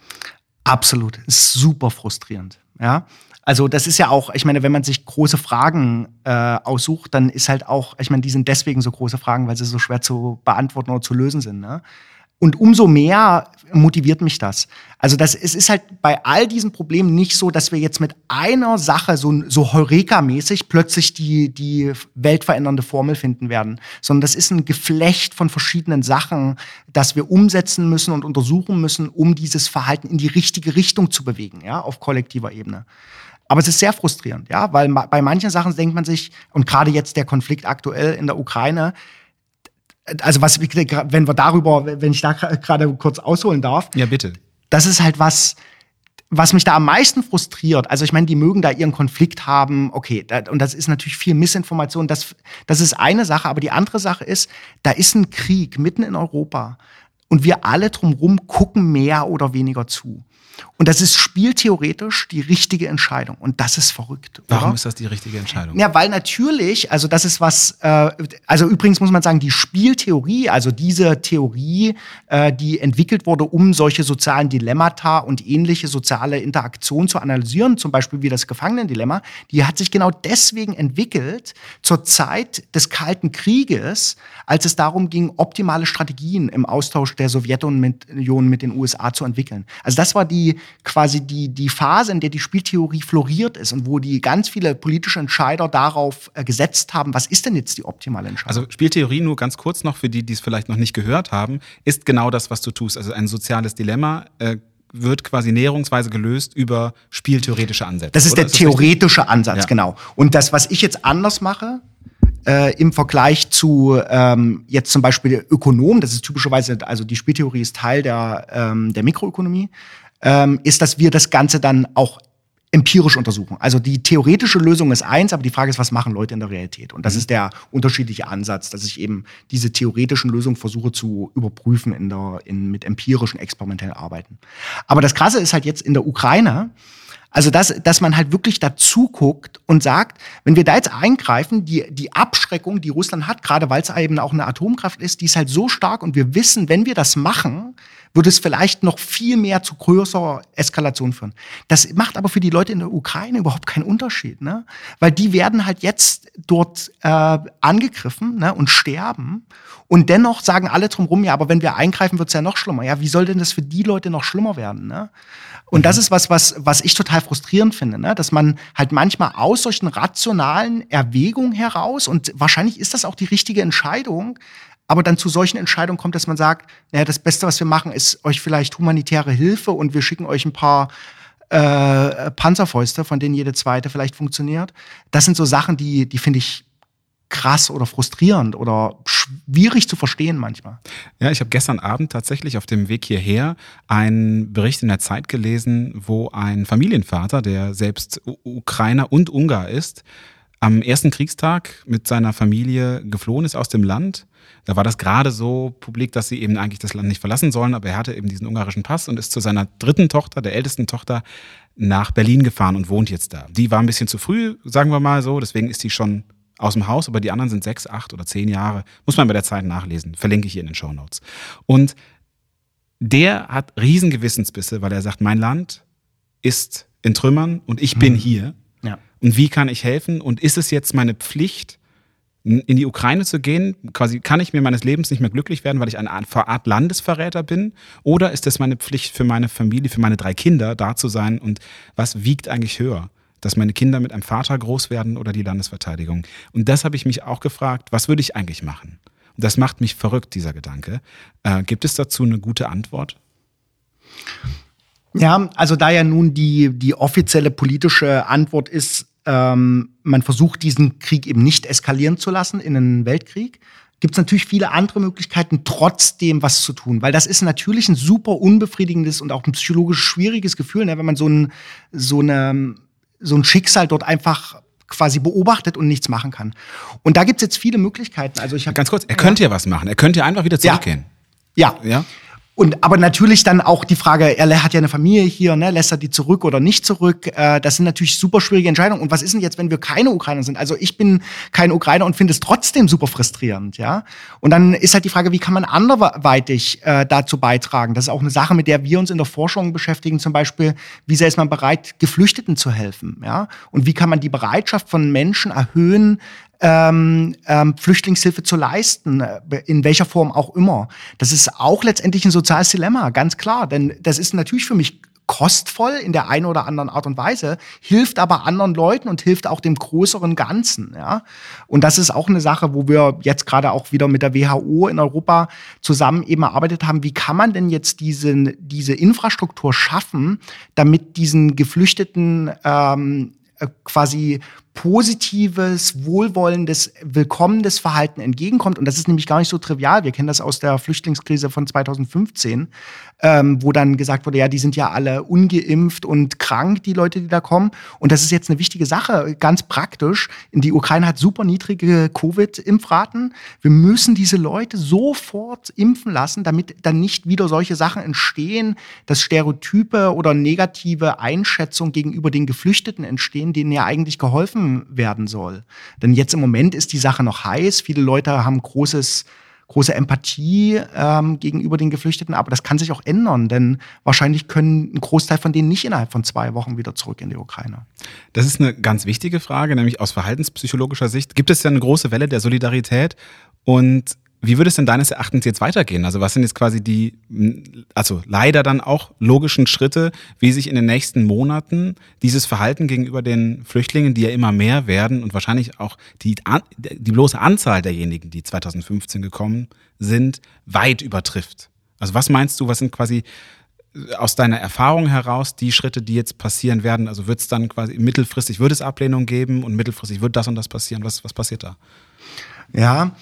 Absolut, ist super frustrierend, ja. Also das ist ja auch, ich meine, wenn man sich große Fragen äh, aussucht, dann ist halt auch, ich meine, die sind deswegen so große Fragen, weil sie so schwer zu beantworten oder zu lösen sind. Ne? Und umso mehr motiviert mich das. Also das, es ist halt bei all diesen Problemen nicht so, dass wir jetzt mit einer Sache so, so Heureka-mäßig plötzlich die, die weltverändernde Formel finden werden, sondern das ist ein Geflecht von verschiedenen Sachen, das wir umsetzen müssen und untersuchen müssen, um dieses Verhalten in die richtige Richtung zu bewegen, ja, auf kollektiver Ebene. Aber es ist sehr frustrierend, ja, weil bei manchen Sachen denkt man sich, und gerade jetzt der Konflikt aktuell in der Ukraine, also was, wenn wir darüber, wenn ich da gerade kurz ausholen darf. Ja, bitte das ist halt was, was mich da am meisten frustriert. Also ich meine, die mögen da ihren Konflikt haben, okay, da, und das ist natürlich viel Missinformation. Das, das ist eine Sache, aber die andere Sache ist, da ist ein Krieg mitten in Europa und wir alle drumherum gucken mehr oder weniger zu. Und das ist spieltheoretisch die richtige Entscheidung. Und das ist verrückt. Warum oder? ist das die richtige Entscheidung? Ja, weil natürlich, also das ist was, äh, also übrigens muss man sagen, die Spieltheorie, also diese Theorie, äh, die entwickelt wurde, um solche sozialen Dilemmata und ähnliche soziale Interaktion zu analysieren, zum Beispiel wie das Gefangenendilemma, die hat sich genau deswegen entwickelt zur Zeit des Kalten Krieges, als es darum ging, optimale Strategien im Austausch der Sowjetunion mit den USA zu entwickeln. Also das war die quasi die, die Phase, in der die Spieltheorie floriert ist und wo die ganz viele politische Entscheider darauf äh, gesetzt haben, was ist denn jetzt die optimale Entscheidung? Also Spieltheorie nur ganz kurz noch für die, die es vielleicht noch nicht gehört haben, ist genau das, was du tust. Also ein soziales Dilemma. Äh, wird quasi näherungsweise gelöst über spieltheoretische Ansätze. Das ist oder? der ist theoretische Ansatz, ja. genau. Und das, was ich jetzt anders mache, äh, im Vergleich zu ähm, jetzt zum Beispiel Ökonom, das ist typischerweise, also die Spieltheorie ist Teil der, ähm, der Mikroökonomie, ähm, ist, dass wir das Ganze dann auch empirisch untersuchen. Also die theoretische Lösung ist eins, aber die Frage ist, was machen Leute in der Realität? Und das mhm. ist der unterschiedliche Ansatz, dass ich eben diese theoretischen Lösungen versuche zu überprüfen in der, in, mit empirischen, experimentellen Arbeiten. Aber das Krasse ist halt jetzt in der Ukraine, also, dass, dass man halt wirklich dazu guckt und sagt, wenn wir da jetzt eingreifen, die, die Abschreckung, die Russland hat, gerade weil es eben auch eine Atomkraft ist, die ist halt so stark und wir wissen, wenn wir das machen, würde es vielleicht noch viel mehr zu größerer Eskalation führen. Das macht aber für die Leute in der Ukraine überhaupt keinen Unterschied, ne? Weil die werden halt jetzt dort äh, angegriffen ne? und sterben. Und dennoch sagen alle drumherum, ja, aber wenn wir eingreifen, wird es ja noch schlimmer. Ja, wie soll denn das für die Leute noch schlimmer werden? Ne? Und das mhm. ist was, was, was ich total frustrierend finde, ne? dass man halt manchmal aus solchen rationalen Erwägungen heraus, und wahrscheinlich ist das auch die richtige Entscheidung, aber dann zu solchen Entscheidungen kommt, dass man sagt, naja, das Beste, was wir machen, ist euch vielleicht humanitäre Hilfe und wir schicken euch ein paar äh, Panzerfäuste, von denen jede zweite vielleicht funktioniert. Das sind so Sachen, die, die finde ich krass oder frustrierend oder schwierig zu verstehen manchmal. Ja, ich habe gestern Abend tatsächlich auf dem Weg hierher einen Bericht in der Zeit gelesen, wo ein Familienvater, der selbst Ukrainer und Ungar ist, am ersten Kriegstag mit seiner Familie geflohen ist aus dem Land. Da war das gerade so publik, dass sie eben eigentlich das Land nicht verlassen sollen, aber er hatte eben diesen ungarischen Pass und ist zu seiner dritten Tochter, der ältesten Tochter, nach Berlin gefahren und wohnt jetzt da. Die war ein bisschen zu früh, sagen wir mal so, deswegen ist sie schon aus dem Haus, aber die anderen sind sechs, acht oder zehn Jahre. Muss man bei der Zeit nachlesen. Verlinke ich hier in den Show Notes. Und der hat riesen Gewissensbisse, weil er sagt, mein Land ist in Trümmern und ich bin mhm. hier. Und wie kann ich helfen? Und ist es jetzt meine Pflicht, in die Ukraine zu gehen? Quasi kann ich mir meines Lebens nicht mehr glücklich werden, weil ich eine Art Landesverräter bin? Oder ist es meine Pflicht für meine Familie, für meine drei Kinder da zu sein? Und was wiegt eigentlich höher? dass meine Kinder mit einem Vater groß werden oder die Landesverteidigung. Und das habe ich mich auch gefragt, was würde ich eigentlich machen? Und das macht mich verrückt, dieser Gedanke. Äh, gibt es dazu eine gute Antwort? Ja, also da ja nun die, die offizielle politische Antwort ist, ähm, man versucht diesen Krieg eben nicht eskalieren zu lassen in einen Weltkrieg, gibt es natürlich viele andere Möglichkeiten, trotzdem was zu tun. Weil das ist natürlich ein super unbefriedigendes und auch ein psychologisch schwieriges Gefühl, ne, wenn man so, ein, so eine so ein Schicksal dort einfach quasi beobachtet und nichts machen kann. Und da gibt's jetzt viele Möglichkeiten. Also ich hab, Ganz kurz, er könnte ja was machen. Er könnte ja einfach wieder zurückgehen. Ja. ja. ja. Und aber natürlich dann auch die Frage, er hat ja eine Familie hier, ne, lässt er die zurück oder nicht zurück? Äh, das sind natürlich super schwierige Entscheidungen. Und was ist denn jetzt, wenn wir keine Ukrainer sind? Also ich bin kein Ukrainer und finde es trotzdem super frustrierend, ja. Und dann ist halt die Frage, wie kann man anderweitig äh, dazu beitragen? Das ist auch eine Sache, mit der wir uns in der Forschung beschäftigen. Zum Beispiel, wie sehr ist man bereit, Geflüchteten zu helfen, ja? Und wie kann man die Bereitschaft von Menschen erhöhen, ähm, ähm, Flüchtlingshilfe zu leisten, äh, in welcher Form auch immer. Das ist auch letztendlich ein soziales Dilemma, ganz klar. Denn das ist natürlich für mich kostvoll in der einen oder anderen Art und Weise, hilft aber anderen Leuten und hilft auch dem größeren Ganzen. Ja? Und das ist auch eine Sache, wo wir jetzt gerade auch wieder mit der WHO in Europa zusammen eben erarbeitet haben, wie kann man denn jetzt diese, diese Infrastruktur schaffen, damit diesen Geflüchteten ähm, äh, quasi positives, wohlwollendes, willkommenes Verhalten entgegenkommt. Und das ist nämlich gar nicht so trivial. Wir kennen das aus der Flüchtlingskrise von 2015, ähm, wo dann gesagt wurde, ja, die sind ja alle ungeimpft und krank, die Leute, die da kommen. Und das ist jetzt eine wichtige Sache, ganz praktisch. Die Ukraine hat super niedrige Covid-Impfraten. Wir müssen diese Leute sofort impfen lassen, damit dann nicht wieder solche Sachen entstehen, dass Stereotype oder negative Einschätzungen gegenüber den Geflüchteten entstehen, denen ja eigentlich geholfen werden soll. Denn jetzt im Moment ist die Sache noch heiß. Viele Leute haben großes große Empathie ähm, gegenüber den Geflüchteten, aber das kann sich auch ändern, denn wahrscheinlich können ein Großteil von denen nicht innerhalb von zwei Wochen wieder zurück in die Ukraine. Das ist eine ganz wichtige Frage, nämlich aus verhaltenspsychologischer Sicht. Gibt es ja eine große Welle der Solidarität und wie würde es denn deines Erachtens jetzt weitergehen? Also was sind jetzt quasi die, also leider dann auch logischen Schritte, wie sich in den nächsten Monaten dieses Verhalten gegenüber den Flüchtlingen, die ja immer mehr werden und wahrscheinlich auch die, die bloße Anzahl derjenigen, die 2015 gekommen sind, weit übertrifft? Also was meinst du, was sind quasi äh, aus deiner Erfahrung heraus die Schritte, die jetzt passieren werden? Also wird es dann quasi mittelfristig, wird es Ablehnung geben und mittelfristig wird das und das passieren? Was, was passiert da? Ja,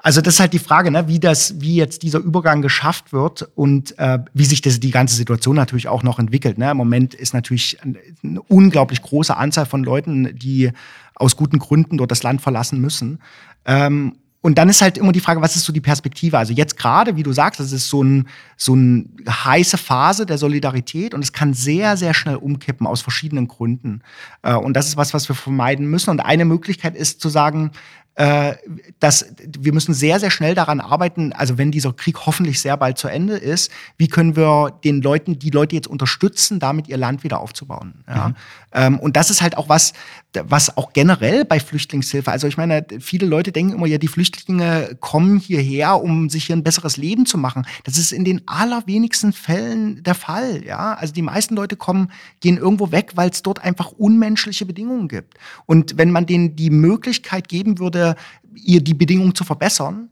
also das ist halt die Frage, ne, wie das, wie jetzt dieser Übergang geschafft wird und äh, wie sich das, die ganze Situation natürlich auch noch entwickelt. Ne? Im Moment ist natürlich eine unglaublich große Anzahl von Leuten, die aus guten Gründen dort das Land verlassen müssen. Ähm, und dann ist halt immer die Frage, was ist so die Perspektive? Also jetzt gerade, wie du sagst, das ist so, ein, so eine heiße Phase der Solidarität und es kann sehr, sehr schnell umkippen aus verschiedenen Gründen. Äh, und das ist was, was wir vermeiden müssen. Und eine Möglichkeit ist zu sagen, äh, dass wir müssen sehr, sehr schnell daran arbeiten, also wenn dieser Krieg hoffentlich sehr bald zu Ende ist, wie können wir den Leuten, die Leute jetzt unterstützen, damit ihr Land wieder aufzubauen. Ja? Mhm. Ähm, und das ist halt auch was, was auch generell bei Flüchtlingshilfe, also ich meine, viele Leute denken immer, ja, die Flüchtlinge kommen hierher, um sich hier ein besseres Leben zu machen. Das ist in den allerwenigsten Fällen der Fall, ja. Also die meisten Leute kommen, gehen irgendwo weg, weil es dort einfach unmenschliche Bedingungen gibt. Und wenn man denen die Möglichkeit geben würde, ihr die Bedingungen zu verbessern,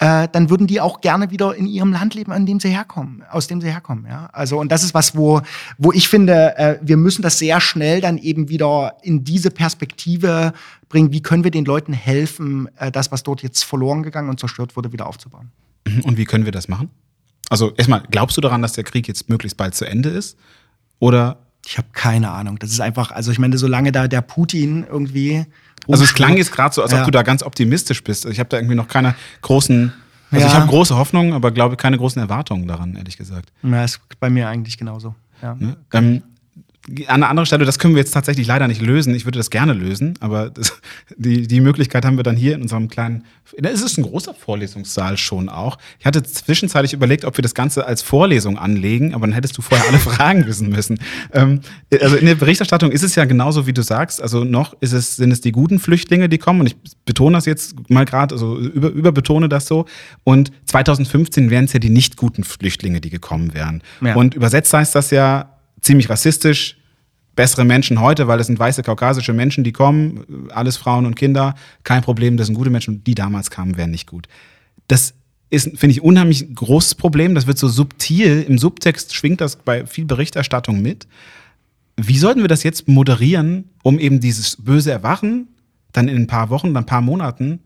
äh, dann würden die auch gerne wieder in ihrem Land leben, an dem sie herkommen, aus dem sie herkommen. Ja? Also und das ist was, wo wo ich finde, äh, wir müssen das sehr schnell dann eben wieder in diese Perspektive bringen. Wie können wir den Leuten helfen, äh, das, was dort jetzt verloren gegangen und zerstört wurde, wieder aufzubauen? Mhm. Und wie können wir das machen? Also erstmal, glaubst du daran, dass der Krieg jetzt möglichst bald zu Ende ist? Oder ich habe keine Ahnung. Das ist einfach, also ich meine, solange da der Putin irgendwie. Also es klang jetzt gerade so, als ja. ob du da ganz optimistisch bist. Ich habe da irgendwie noch keine großen. Also ja. ich habe große Hoffnungen, aber glaube keine großen Erwartungen daran, ehrlich gesagt. Ja, ist bei mir eigentlich genauso. Ja. Ne? Ähm, an einer anderen Stelle, das können wir jetzt tatsächlich leider nicht lösen. Ich würde das gerne lösen, aber das, die, die Möglichkeit haben wir dann hier in unserem kleinen. Es ist ein großer Vorlesungssaal schon auch. Ich hatte zwischenzeitlich überlegt, ob wir das Ganze als Vorlesung anlegen, aber dann hättest du vorher alle Fragen wissen müssen. Ähm, also in der Berichterstattung ist es ja genauso, wie du sagst. Also noch ist es, sind es die guten Flüchtlinge, die kommen. Und ich betone das jetzt mal gerade, also über, überbetone das so. Und 2015 wären es ja die nicht guten Flüchtlinge, die gekommen wären. Ja. Und übersetzt heißt das ja, ziemlich rassistisch. Bessere Menschen heute, weil es sind weiße kaukasische Menschen, die kommen, alles Frauen und Kinder, kein Problem, das sind gute Menschen. Die damals kamen, wären nicht gut. Das ist, finde ich, unheimlich großes Problem. Das wird so subtil, im Subtext schwingt das bei viel Berichterstattung mit. Wie sollten wir das jetzt moderieren, um eben dieses böse Erwachen dann in ein paar Wochen, dann ein paar Monaten,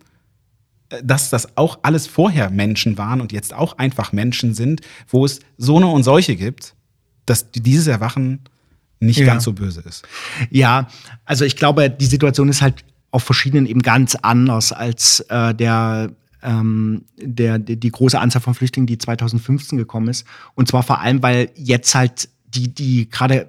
äh, dass das auch alles vorher Menschen waren und jetzt auch einfach Menschen sind, wo es so eine und solche gibt, dass dieses Erwachen nicht ja. ganz so böse ist. Ja, also ich glaube, die Situation ist halt auf verschiedenen eben ganz anders als äh, der ähm, der, die, die große Anzahl von Flüchtlingen, die 2015 gekommen ist. Und zwar vor allem, weil jetzt halt die, die gerade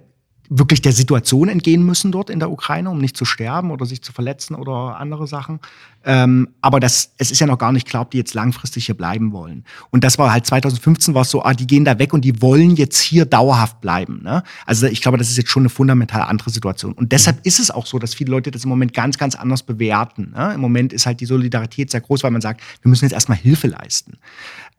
wirklich der Situation entgehen müssen dort in der Ukraine, um nicht zu sterben oder sich zu verletzen oder andere Sachen. Ähm, aber das, es ist ja noch gar nicht klar, ob die jetzt langfristig hier bleiben wollen. Und das war halt 2015 war es so, ah, die gehen da weg und die wollen jetzt hier dauerhaft bleiben. Ne? Also ich glaube, das ist jetzt schon eine fundamental andere Situation. Und deshalb mhm. ist es auch so, dass viele Leute das im Moment ganz, ganz anders bewerten. Ne? Im Moment ist halt die Solidarität sehr groß, weil man sagt, wir müssen jetzt erstmal Hilfe leisten.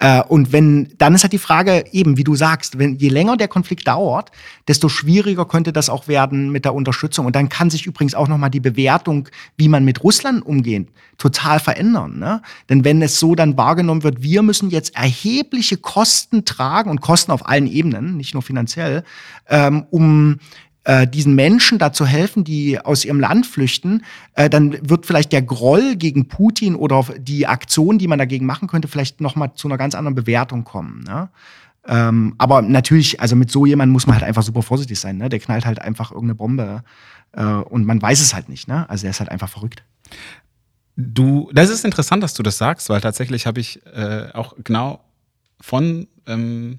Äh, und wenn, dann ist halt die Frage, eben, wie du sagst, wenn je länger der Konflikt dauert, desto schwieriger könnte das auch werden mit der Unterstützung. Und dann kann sich übrigens auch nochmal die Bewertung, wie man mit Russland umgeht, total verändern. Ne? Denn wenn es so dann wahrgenommen wird, wir müssen jetzt erhebliche Kosten tragen und Kosten auf allen Ebenen, nicht nur finanziell, ähm, um äh, diesen Menschen dazu helfen, die aus ihrem Land flüchten, äh, dann wird vielleicht der Groll gegen Putin oder die Aktion, die man dagegen machen könnte, vielleicht noch mal zu einer ganz anderen Bewertung kommen. Ne? Ähm, aber natürlich, also mit so jemandem muss man halt einfach super vorsichtig sein. Ne? Der knallt halt einfach irgendeine Bombe äh, und man weiß es halt nicht. Ne? Also er ist halt einfach verrückt. Du, das ist interessant, dass du das sagst, weil tatsächlich habe ich äh, auch genau von ähm,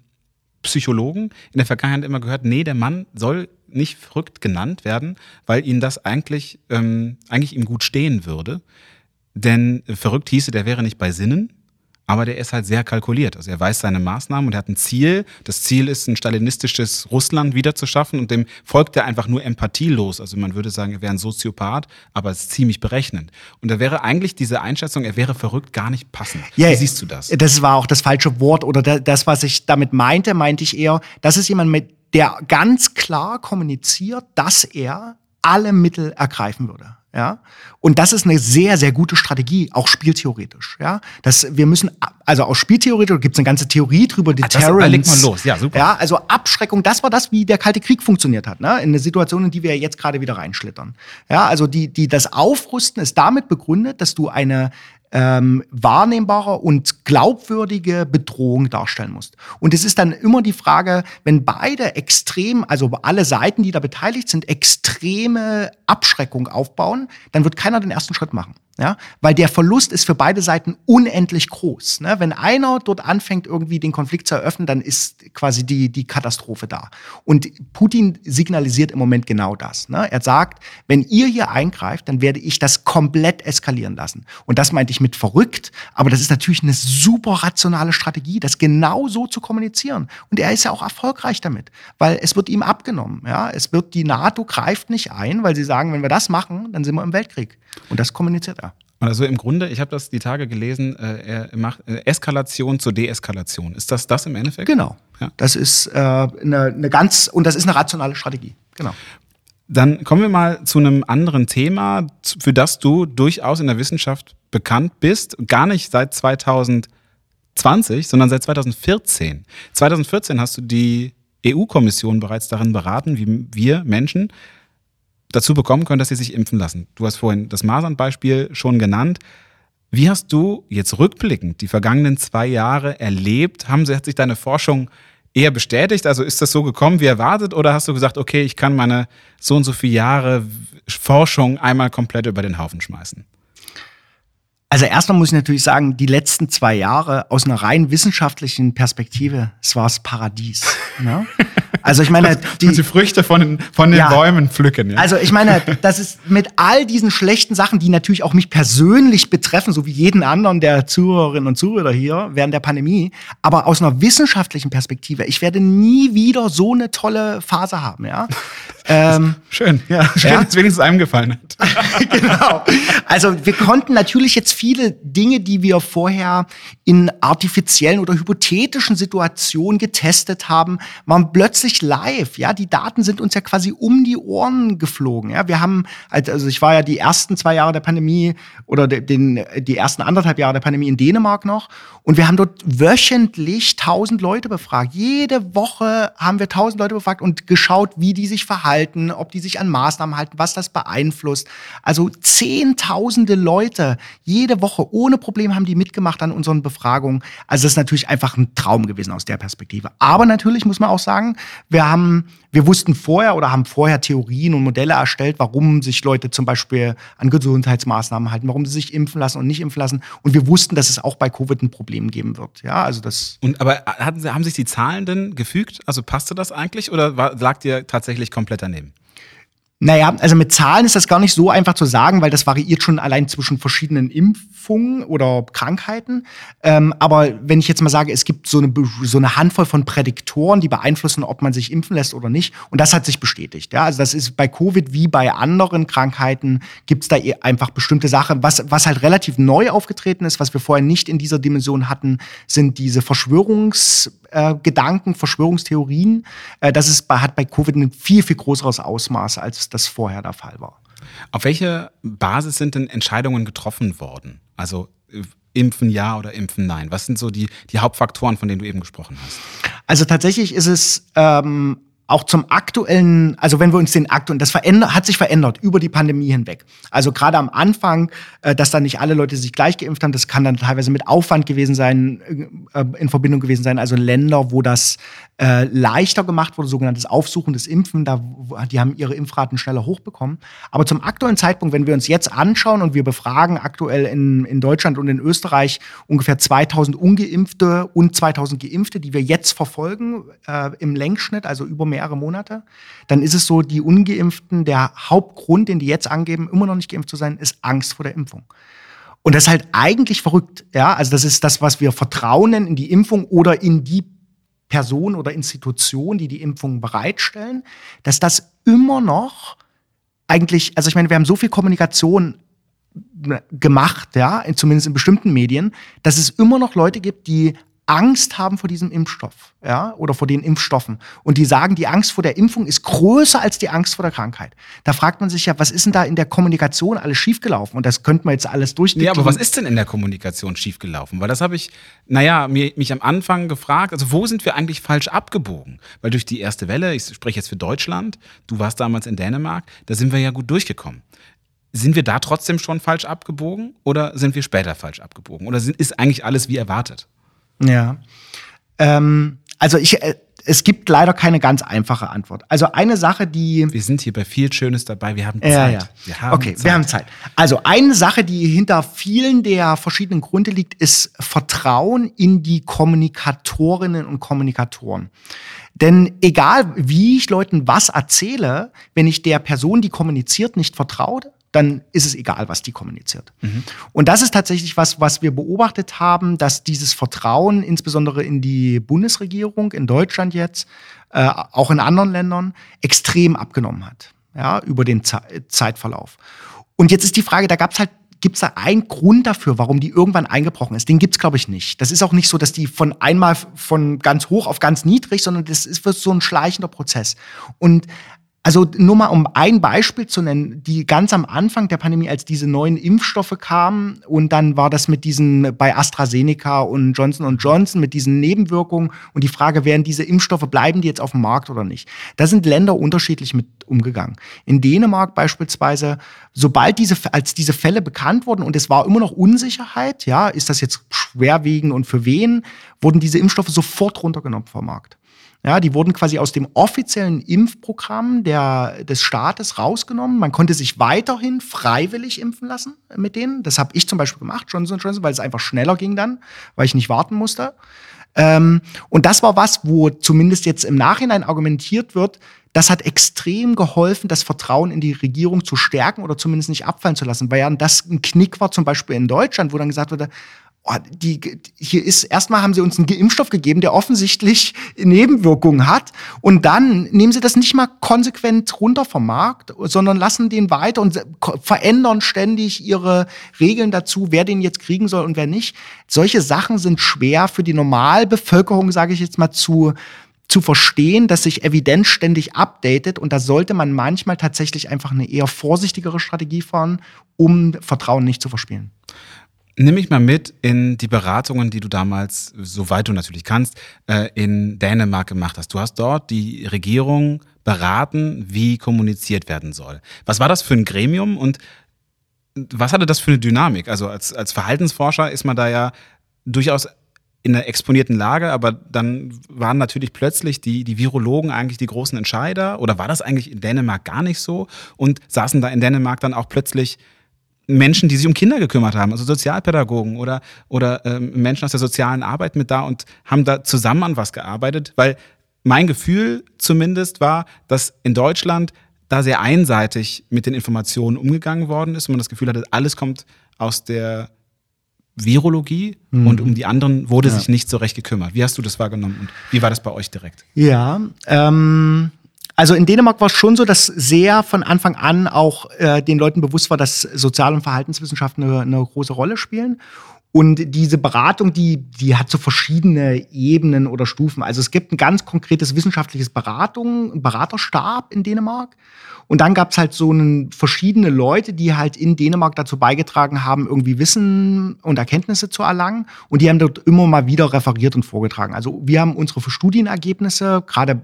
Psychologen in der Vergangenheit immer gehört, nee, der Mann soll nicht verrückt genannt werden, weil ihn das eigentlich, ähm, eigentlich ihm gut stehen würde. Denn verrückt hieße, der wäre nicht bei Sinnen, aber der ist halt sehr kalkuliert. Also er weiß seine Maßnahmen und er hat ein Ziel. Das Ziel ist, ein stalinistisches Russland wiederzuschaffen und dem folgt er einfach nur empathielos. Also man würde sagen, er wäre ein Soziopath, aber es ist ziemlich berechnend. Und da wäre eigentlich diese Einschätzung, er wäre verrückt, gar nicht passend. Ja, Wie siehst du das? Das war auch das falsche Wort oder das, was ich damit meinte, meinte ich eher, das ist jemand mit der ganz klar kommuniziert, dass er alle Mittel ergreifen würde. Ja, und das ist eine sehr, sehr gute Strategie, auch spieltheoretisch. Ja, das, wir müssen, also aus spieltheoretisch gibt es eine ganze Theorie drüber, Deterrence. Das, legt man los, ja, super. Ja, also Abschreckung, das war das, wie der Kalte Krieg funktioniert hat, ne? in eine Situation, in die wir jetzt gerade wieder reinschlittern. Ja, also die, die, das Aufrüsten ist damit begründet, dass du eine ähm, wahrnehmbare und glaubwürdige Bedrohung darstellen musst. Und es ist dann immer die Frage, wenn beide extrem, also alle Seiten, die da beteiligt sind, extreme Abschreckung aufbauen, dann wird keiner den ersten Schritt machen. Ja, weil der Verlust ist für beide Seiten unendlich groß. Ne? Wenn einer dort anfängt, irgendwie den Konflikt zu eröffnen, dann ist quasi die, die Katastrophe da. Und Putin signalisiert im Moment genau das. Ne? Er sagt, wenn ihr hier eingreift, dann werde ich das komplett eskalieren lassen. Und das meinte ich mit verrückt, aber das ist natürlich eine super rationale Strategie, das genau so zu kommunizieren. Und er ist ja auch erfolgreich damit, weil es wird ihm abgenommen. Ja? Es wird, die NATO greift nicht ein, weil sie sagen, wenn wir das machen, dann sind wir im Weltkrieg. Und das kommuniziert er. Also im Grunde, ich habe das die Tage gelesen, äh, er macht äh, Eskalation zur Deeskalation. Ist das das im Endeffekt? Genau. Ja. Das ist äh, eine, eine ganz, und das ist eine rationale Strategie. Genau. Dann kommen wir mal zu einem anderen Thema, für das du durchaus in der Wissenschaft bekannt bist. Gar nicht seit 2020, sondern seit 2014. 2014 hast du die EU-Kommission bereits darin beraten, wie wir Menschen dazu bekommen können, dass sie sich impfen lassen. Du hast vorhin das Masern-Beispiel schon genannt. Wie hast du jetzt rückblickend die vergangenen zwei Jahre erlebt? Haben, hat sich deine Forschung eher bestätigt? Also ist das so gekommen wie erwartet oder hast du gesagt, okay, ich kann meine so und so viele Jahre Forschung einmal komplett über den Haufen schmeißen? Also erstmal muss ich natürlich sagen, die letzten zwei Jahre aus einer rein wissenschaftlichen Perspektive, es war das Paradies. Ne? Also ich meine, die, die Früchte von den, von den ja, Bäumen pflücken. Ja. Also ich meine, das ist mit all diesen schlechten Sachen, die natürlich auch mich persönlich betreffen, so wie jeden anderen der Zuhörerinnen und Zuhörer hier während der Pandemie, aber aus einer wissenschaftlichen Perspektive, ich werde nie wieder so eine tolle Phase haben. Ja. Ähm, schön, ja, schön, ja? dass wenigstens einem gefallen hat. genau. Also wir konnten natürlich jetzt viele Dinge, die wir vorher in artifiziellen oder hypothetischen Situationen getestet haben, waren plötzlich live. Ja, die Daten sind uns ja quasi um die Ohren geflogen. Ja, wir haben, also ich war ja die ersten zwei Jahre der Pandemie oder den, die ersten anderthalb Jahre der Pandemie in Dänemark noch und wir haben dort wöchentlich tausend Leute befragt. Jede Woche haben wir tausend Leute befragt und geschaut, wie die sich verhalten halten, ob die sich an Maßnahmen halten, was das beeinflusst. Also zehntausende Leute jede Woche ohne Problem haben die mitgemacht an unseren Befragungen. Also das ist natürlich einfach ein Traum gewesen aus der Perspektive. Aber natürlich muss man auch sagen, wir haben, wir wussten vorher oder haben vorher Theorien und Modelle erstellt, warum sich Leute zum Beispiel an Gesundheitsmaßnahmen halten, warum sie sich impfen lassen und nicht impfen lassen. Und wir wussten, dass es auch bei Covid ein Problem geben wird. Ja, also das. Und aber hatten, haben sich die Zahlen denn gefügt? Also passte das eigentlich oder war, lag dir tatsächlich komplett daneben? Naja, also mit Zahlen ist das gar nicht so einfach zu sagen, weil das variiert schon allein zwischen verschiedenen Impfungen oder Krankheiten. Ähm, aber wenn ich jetzt mal sage, es gibt so eine, so eine Handvoll von Prädiktoren, die beeinflussen, ob man sich impfen lässt oder nicht. Und das hat sich bestätigt. Ja? Also das ist bei Covid wie bei anderen Krankheiten gibt es da eh einfach bestimmte Sachen. Was, was halt relativ neu aufgetreten ist, was wir vorher nicht in dieser Dimension hatten, sind diese Verschwörungsgedanken, äh, Verschwörungstheorien. Äh, das ist hat bei Covid ein viel, viel größeres Ausmaß als das vorher der Fall war. Auf welche Basis sind denn Entscheidungen getroffen worden? Also äh, impfen ja oder impfen nein? Was sind so die, die Hauptfaktoren, von denen du eben gesprochen hast? Also tatsächlich ist es ähm, auch zum aktuellen, also wenn wir uns den aktuellen, das verändert, hat sich verändert über die Pandemie hinweg. Also gerade am Anfang, äh, dass dann nicht alle Leute sich gleich geimpft haben, das kann dann teilweise mit Aufwand gewesen sein, äh, in Verbindung gewesen sein. Also Länder, wo das äh, leichter gemacht wurde, sogenanntes Aufsuchen des Impfen, da, die haben ihre Impfraten schneller hochbekommen. Aber zum aktuellen Zeitpunkt, wenn wir uns jetzt anschauen und wir befragen aktuell in, in Deutschland und in Österreich ungefähr 2000 Ungeimpfte und 2000 Geimpfte, die wir jetzt verfolgen äh, im Längsschnitt, also über mehrere Monate, dann ist es so, die Ungeimpften, der Hauptgrund, den die jetzt angeben, immer noch nicht geimpft zu sein, ist Angst vor der Impfung. Und das ist halt eigentlich verrückt. Ja, also das ist das, was wir Vertrauen in die Impfung oder in die Person oder Institution, die die Impfung bereitstellen, dass das immer noch eigentlich, also ich meine, wir haben so viel Kommunikation ne, gemacht, ja, zumindest in bestimmten Medien, dass es immer noch Leute gibt, die Angst haben vor diesem Impfstoff, ja, oder vor den Impfstoffen. Und die sagen, die Angst vor der Impfung ist größer als die Angst vor der Krankheit. Da fragt man sich ja, was ist denn da in der Kommunikation alles schiefgelaufen? Und das könnte man jetzt alles durchgehen. Ja, aber was ist denn in der Kommunikation schiefgelaufen? Weil das habe ich, naja, mir, mich am Anfang gefragt, also wo sind wir eigentlich falsch abgebogen? Weil durch die erste Welle, ich spreche jetzt für Deutschland, du warst damals in Dänemark, da sind wir ja gut durchgekommen. Sind wir da trotzdem schon falsch abgebogen oder sind wir später falsch abgebogen? Oder sind, ist eigentlich alles wie erwartet? Ja. Ähm, also ich, äh, es gibt leider keine ganz einfache Antwort. Also eine Sache, die. Wir sind hier bei viel Schönes dabei. Wir haben Zeit. Ja, ja. Wir haben okay, Zeit. wir haben Zeit. Also eine Sache, die hinter vielen der verschiedenen Gründe liegt, ist Vertrauen in die Kommunikatorinnen und Kommunikatoren. Denn egal, wie ich Leuten was erzähle, wenn ich der Person, die kommuniziert, nicht vertraue, dann ist es egal, was die kommuniziert. Mhm. Und das ist tatsächlich was, was wir beobachtet haben, dass dieses Vertrauen, insbesondere in die Bundesregierung, in Deutschland jetzt, äh, auch in anderen Ländern, extrem abgenommen hat, ja, über den Ze Zeitverlauf. Und jetzt ist die Frage, da gab es halt Gibt es da einen Grund dafür, warum die irgendwann eingebrochen ist? Den gibt's glaube ich, nicht. Das ist auch nicht so, dass die von einmal von ganz hoch auf ganz niedrig, sondern das ist so ein schleichender Prozess. Und also nur mal um ein Beispiel zu nennen, die ganz am Anfang der Pandemie, als diese neuen Impfstoffe kamen und dann war das mit diesen bei AstraZeneca und Johnson Johnson mit diesen Nebenwirkungen und die Frage, werden diese Impfstoffe bleiben die jetzt auf dem Markt oder nicht? Da sind Länder unterschiedlich mit umgegangen. In Dänemark beispielsweise, sobald diese als diese Fälle bekannt wurden und es war immer noch Unsicherheit, ja, ist das jetzt schwerwiegend und für wen, wurden diese Impfstoffe sofort runtergenommen vom Markt. Ja, die wurden quasi aus dem offiziellen Impfprogramm der, des Staates rausgenommen. Man konnte sich weiterhin freiwillig impfen lassen mit denen. Das habe ich zum Beispiel gemacht, Johnson Johnson, weil es einfach schneller ging dann, weil ich nicht warten musste. Ähm, und das war was, wo zumindest jetzt im Nachhinein argumentiert wird, das hat extrem geholfen, das Vertrauen in die Regierung zu stärken oder zumindest nicht abfallen zu lassen. Weil ja das ein Knick war, zum Beispiel in Deutschland, wo dann gesagt wurde, oh, die, hier ist, erstmal haben sie uns einen Impfstoff gegeben, der offensichtlich Nebenwirkungen hat. Und dann nehmen sie das nicht mal konsequent runter vom Markt, sondern lassen den weiter und verändern ständig ihre Regeln dazu, wer den jetzt kriegen soll und wer nicht. Solche Sachen sind schwer für die Normalbevölkerung, sage ich jetzt mal, zu zu verstehen, dass sich Evidenz ständig updatet und da sollte man manchmal tatsächlich einfach eine eher vorsichtigere Strategie fahren, um Vertrauen nicht zu verspielen. Nimm mich mal mit in die Beratungen, die du damals, soweit du natürlich kannst, äh, in Dänemark gemacht hast. Du hast dort die Regierung beraten, wie kommuniziert werden soll. Was war das für ein Gremium und was hatte das für eine Dynamik? Also als, als Verhaltensforscher ist man da ja durchaus in einer exponierten Lage, aber dann waren natürlich plötzlich die, die Virologen eigentlich die großen Entscheider oder war das eigentlich in Dänemark gar nicht so und saßen da in Dänemark dann auch plötzlich Menschen, die sich um Kinder gekümmert haben, also Sozialpädagogen oder, oder ähm, Menschen aus der sozialen Arbeit mit da und haben da zusammen an was gearbeitet, weil mein Gefühl zumindest war, dass in Deutschland da sehr einseitig mit den Informationen umgegangen worden ist und man das Gefühl hatte, alles kommt aus der Virologie mhm. und um die anderen wurde ja. sich nicht so recht gekümmert. Wie hast du das wahrgenommen und wie war das bei euch direkt? Ja, ähm, also in Dänemark war es schon so, dass sehr von Anfang an auch äh, den Leuten bewusst war, dass Sozial- und Verhaltenswissenschaften eine, eine große Rolle spielen. Und diese Beratung, die, die hat so verschiedene Ebenen oder Stufen. Also es gibt ein ganz konkretes wissenschaftliches Beratung, Beraterstab in Dänemark. Und dann gab es halt so einen, verschiedene Leute, die halt in Dänemark dazu beigetragen haben, irgendwie Wissen und Erkenntnisse zu erlangen. Und die haben dort immer mal wieder referiert und vorgetragen. Also wir haben unsere Studienergebnisse, gerade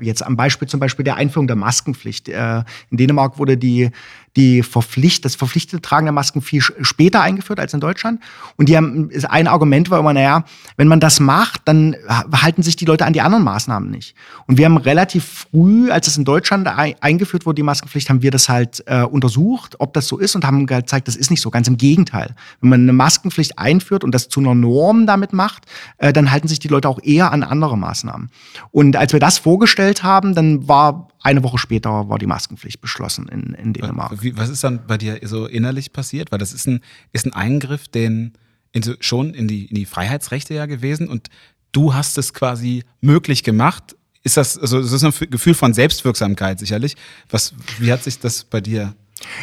jetzt am Beispiel zum Beispiel der Einführung der Maskenpflicht. Äh, in Dänemark wurde die die Verpflicht, das verpflichtete Tragen der Masken viel später eingeführt als in Deutschland. Und die haben, ein Argument war immer, naja, wenn man das macht, dann halten sich die Leute an die anderen Maßnahmen nicht. Und wir haben relativ früh, als es in Deutschland eingeführt wurde, die Maskenpflicht, haben wir das halt äh, untersucht, ob das so ist und haben gezeigt, das ist nicht so. Ganz im Gegenteil. Wenn man eine Maskenpflicht einführt und das zu einer Norm damit macht, äh, dann halten sich die Leute auch eher an andere Maßnahmen. Und als wir das vorgestellt haben, dann war eine Woche später war die Maskenpflicht beschlossen in, in Dänemark. Wie, was ist dann bei dir so innerlich passiert? Weil das ist ein, ist ein Eingriff, den in schon in die, in die Freiheitsrechte ja gewesen und du hast es quasi möglich gemacht. Ist das, also das ist ein Gefühl von Selbstwirksamkeit sicherlich. Was, wie hat sich das bei dir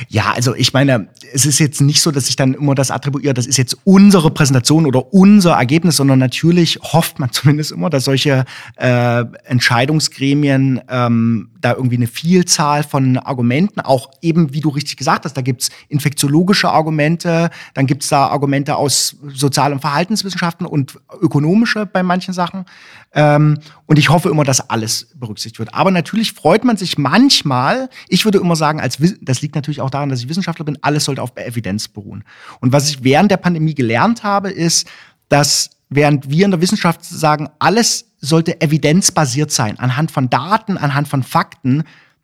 ja, also ich meine, es ist jetzt nicht so, dass ich dann immer das attribuiere, das ist jetzt unsere Präsentation oder unser Ergebnis, sondern natürlich hofft man zumindest immer, dass solche äh, Entscheidungsgremien ähm, da irgendwie eine Vielzahl von Argumenten, auch eben, wie du richtig gesagt hast, da gibt's infektiologische Argumente, dann gibt's da Argumente aus Sozial- und Verhaltenswissenschaften und ökonomische bei manchen Sachen. Ähm, und ich hoffe immer, dass alles berücksichtigt wird. Aber natürlich freut man sich manchmal, ich würde immer sagen, als das liegt natürlich auch daran, dass ich Wissenschaftler bin, alles sollte auf Evidenz beruhen. Und was ich während der Pandemie gelernt habe, ist, dass während wir in der Wissenschaft sagen, alles sollte evidenzbasiert sein, anhand von Daten, anhand von Fakten,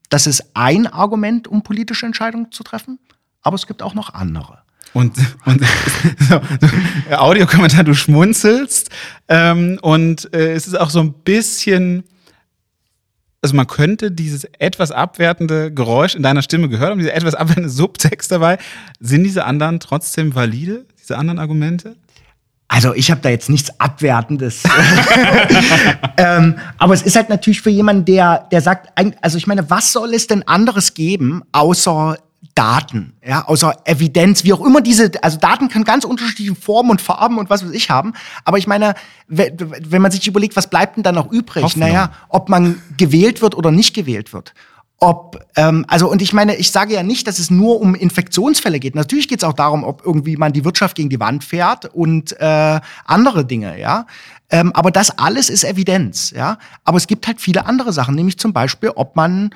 das ist ein Argument, um politische Entscheidungen zu treffen, aber es gibt auch noch andere. Und, und so, Audiokommentar, du schmunzelst. Ähm, und äh, es ist auch so ein bisschen, also man könnte dieses etwas abwertende Geräusch in deiner Stimme gehört haben, dieser etwas abwertende Subtext dabei. Sind diese anderen trotzdem valide, diese anderen Argumente? Also ich habe da jetzt nichts Abwertendes. ähm, aber es ist halt natürlich für jemanden, der, der sagt, also ich meine, was soll es denn anderes geben, außer Daten, ja, außer Evidenz, wie auch immer diese, also Daten können ganz unterschiedliche Formen und Farben und was weiß ich haben. Aber ich meine, wenn man sich überlegt, was bleibt denn da noch übrig? Hoffnung. Naja, ob man gewählt wird oder nicht gewählt wird. Ob, ähm, also, und ich meine, ich sage ja nicht, dass es nur um Infektionsfälle geht. Natürlich geht es auch darum, ob irgendwie man die Wirtschaft gegen die Wand fährt und äh, andere Dinge, ja. Ähm, aber das alles ist Evidenz, ja. Aber es gibt halt viele andere Sachen, nämlich zum Beispiel, ob man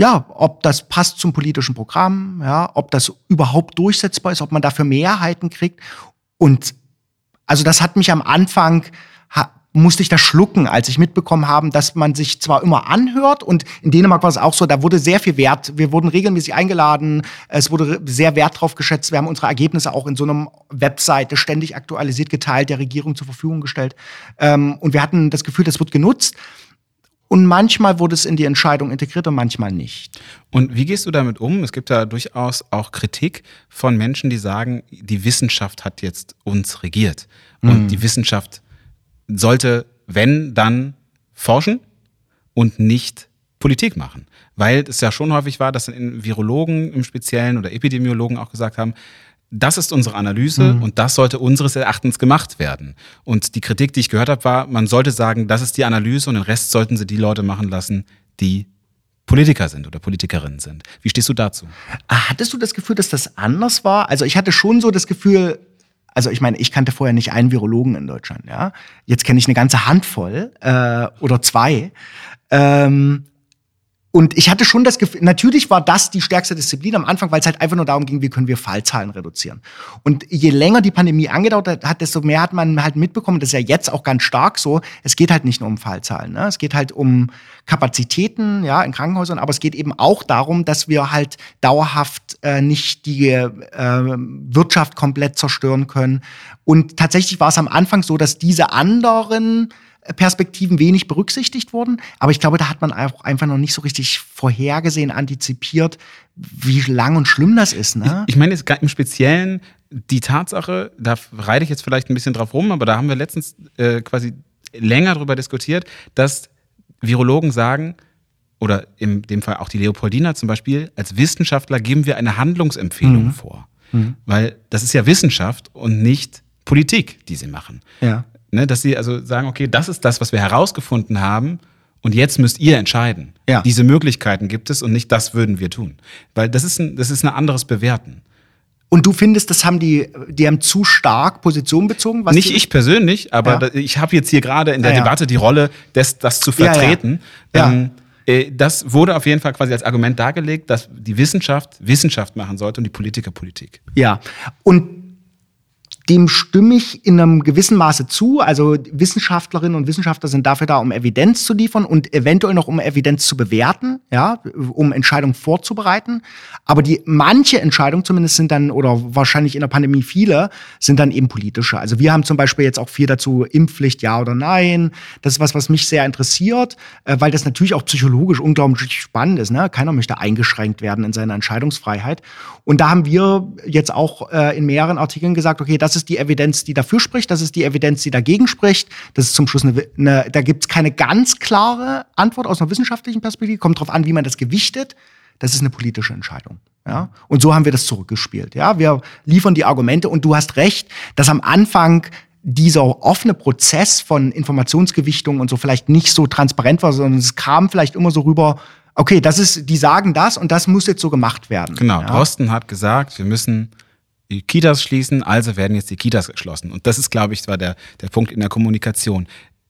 ja, ob das passt zum politischen Programm, ja, ob das überhaupt durchsetzbar ist, ob man dafür Mehrheiten kriegt. Und also das hat mich am Anfang musste ich das schlucken, als ich mitbekommen habe, dass man sich zwar immer anhört und in Dänemark war es auch so, da wurde sehr viel Wert, wir wurden regelmäßig eingeladen, es wurde sehr Wert drauf geschätzt, wir haben unsere Ergebnisse auch in so einem Webseite ständig aktualisiert, geteilt, der Regierung zur Verfügung gestellt ähm, und wir hatten das Gefühl, das wird genutzt. Und manchmal wurde es in die Entscheidung integriert und manchmal nicht. Und wie gehst du damit um? Es gibt da durchaus auch Kritik von Menschen, die sagen, die Wissenschaft hat jetzt uns regiert. Und mhm. die Wissenschaft sollte, wenn, dann forschen und nicht Politik machen. Weil es ja schon häufig war, dass Virologen im Speziellen oder Epidemiologen auch gesagt haben, das ist unsere Analyse mhm. und das sollte unseres Erachtens gemacht werden. Und die Kritik, die ich gehört habe, war, man sollte sagen, das ist die Analyse und den Rest sollten sie die Leute machen lassen, die Politiker sind oder Politikerinnen sind. Wie stehst du dazu? Ah, hattest du das Gefühl, dass das anders war? Also ich hatte schon so das Gefühl, also ich meine, ich kannte vorher nicht einen Virologen in Deutschland, ja. Jetzt kenne ich eine ganze Handvoll äh, oder zwei. Ähm, und ich hatte schon das Gefühl, natürlich war das die stärkste Disziplin am Anfang, weil es halt einfach nur darum ging, wie können wir Fallzahlen reduzieren. Und je länger die Pandemie angedauert hat, desto mehr hat man halt mitbekommen, das ist ja jetzt auch ganz stark so, es geht halt nicht nur um Fallzahlen. Ne? Es geht halt um Kapazitäten ja, in Krankenhäusern, aber es geht eben auch darum, dass wir halt dauerhaft äh, nicht die äh, Wirtschaft komplett zerstören können. Und tatsächlich war es am Anfang so, dass diese anderen Perspektiven wenig berücksichtigt wurden. Aber ich glaube, da hat man auch einfach noch nicht so richtig vorhergesehen, antizipiert, wie lang und schlimm das ist. Ne? Ich, ich meine, im Speziellen die Tatsache, da reite ich jetzt vielleicht ein bisschen drauf rum, aber da haben wir letztens äh, quasi länger darüber diskutiert, dass Virologen sagen, oder in dem Fall auch die Leopoldina zum Beispiel, als Wissenschaftler geben wir eine Handlungsempfehlung mhm. vor. Mhm. Weil das ist ja Wissenschaft und nicht Politik, die sie machen. Ja. Ne, dass sie also sagen, okay, das ist das, was wir herausgefunden haben und jetzt müsst ihr entscheiden. Ja. Diese Möglichkeiten gibt es und nicht das würden wir tun. Weil das ist ein, das ist ein anderes Bewerten. Und du findest, das haben die, die haben zu stark Position bezogen? Was Nicht ich persönlich, aber ja. ich habe jetzt hier gerade in der ja, Debatte die Rolle, des, das zu vertreten. Ähm, äh, das wurde auf jeden Fall quasi als Argument dargelegt, dass die Wissenschaft Wissenschaft machen sollte und die Politiker Politik. Ja. Und dem stimme ich in einem gewissen Maße zu. Also Wissenschaftlerinnen und Wissenschaftler sind dafür da, um Evidenz zu liefern und eventuell noch um Evidenz zu bewerten, ja, um Entscheidungen vorzubereiten. Aber die manche Entscheidungen zumindest sind dann, oder wahrscheinlich in der Pandemie viele, sind dann eben politische. Also wir haben zum Beispiel jetzt auch viel dazu, Impfpflicht, ja oder nein. Das ist was, was mich sehr interessiert, äh, weil das natürlich auch psychologisch unglaublich spannend ist. Ne? Keiner möchte eingeschränkt werden in seiner Entscheidungsfreiheit. Und da haben wir jetzt auch äh, in mehreren Artikeln gesagt, okay, das ist ist die Evidenz, die dafür spricht, das ist die Evidenz, die dagegen spricht. Das ist zum Schluss eine, eine da gibt es keine ganz klare Antwort aus einer wissenschaftlichen Perspektive. Kommt darauf an, wie man das gewichtet. Das ist eine politische Entscheidung. Ja? Und so haben wir das zurückgespielt. Ja? Wir liefern die Argumente und du hast recht, dass am Anfang dieser offene Prozess von Informationsgewichtung und so vielleicht nicht so transparent war, sondern es kam vielleicht immer so rüber, okay, das ist, die sagen das und das muss jetzt so gemacht werden. Genau, ja? Drosten hat gesagt, wir müssen die Kitas schließen, also werden jetzt die Kitas geschlossen. Und das ist, glaube ich, zwar der, der Punkt in der Kommunikation.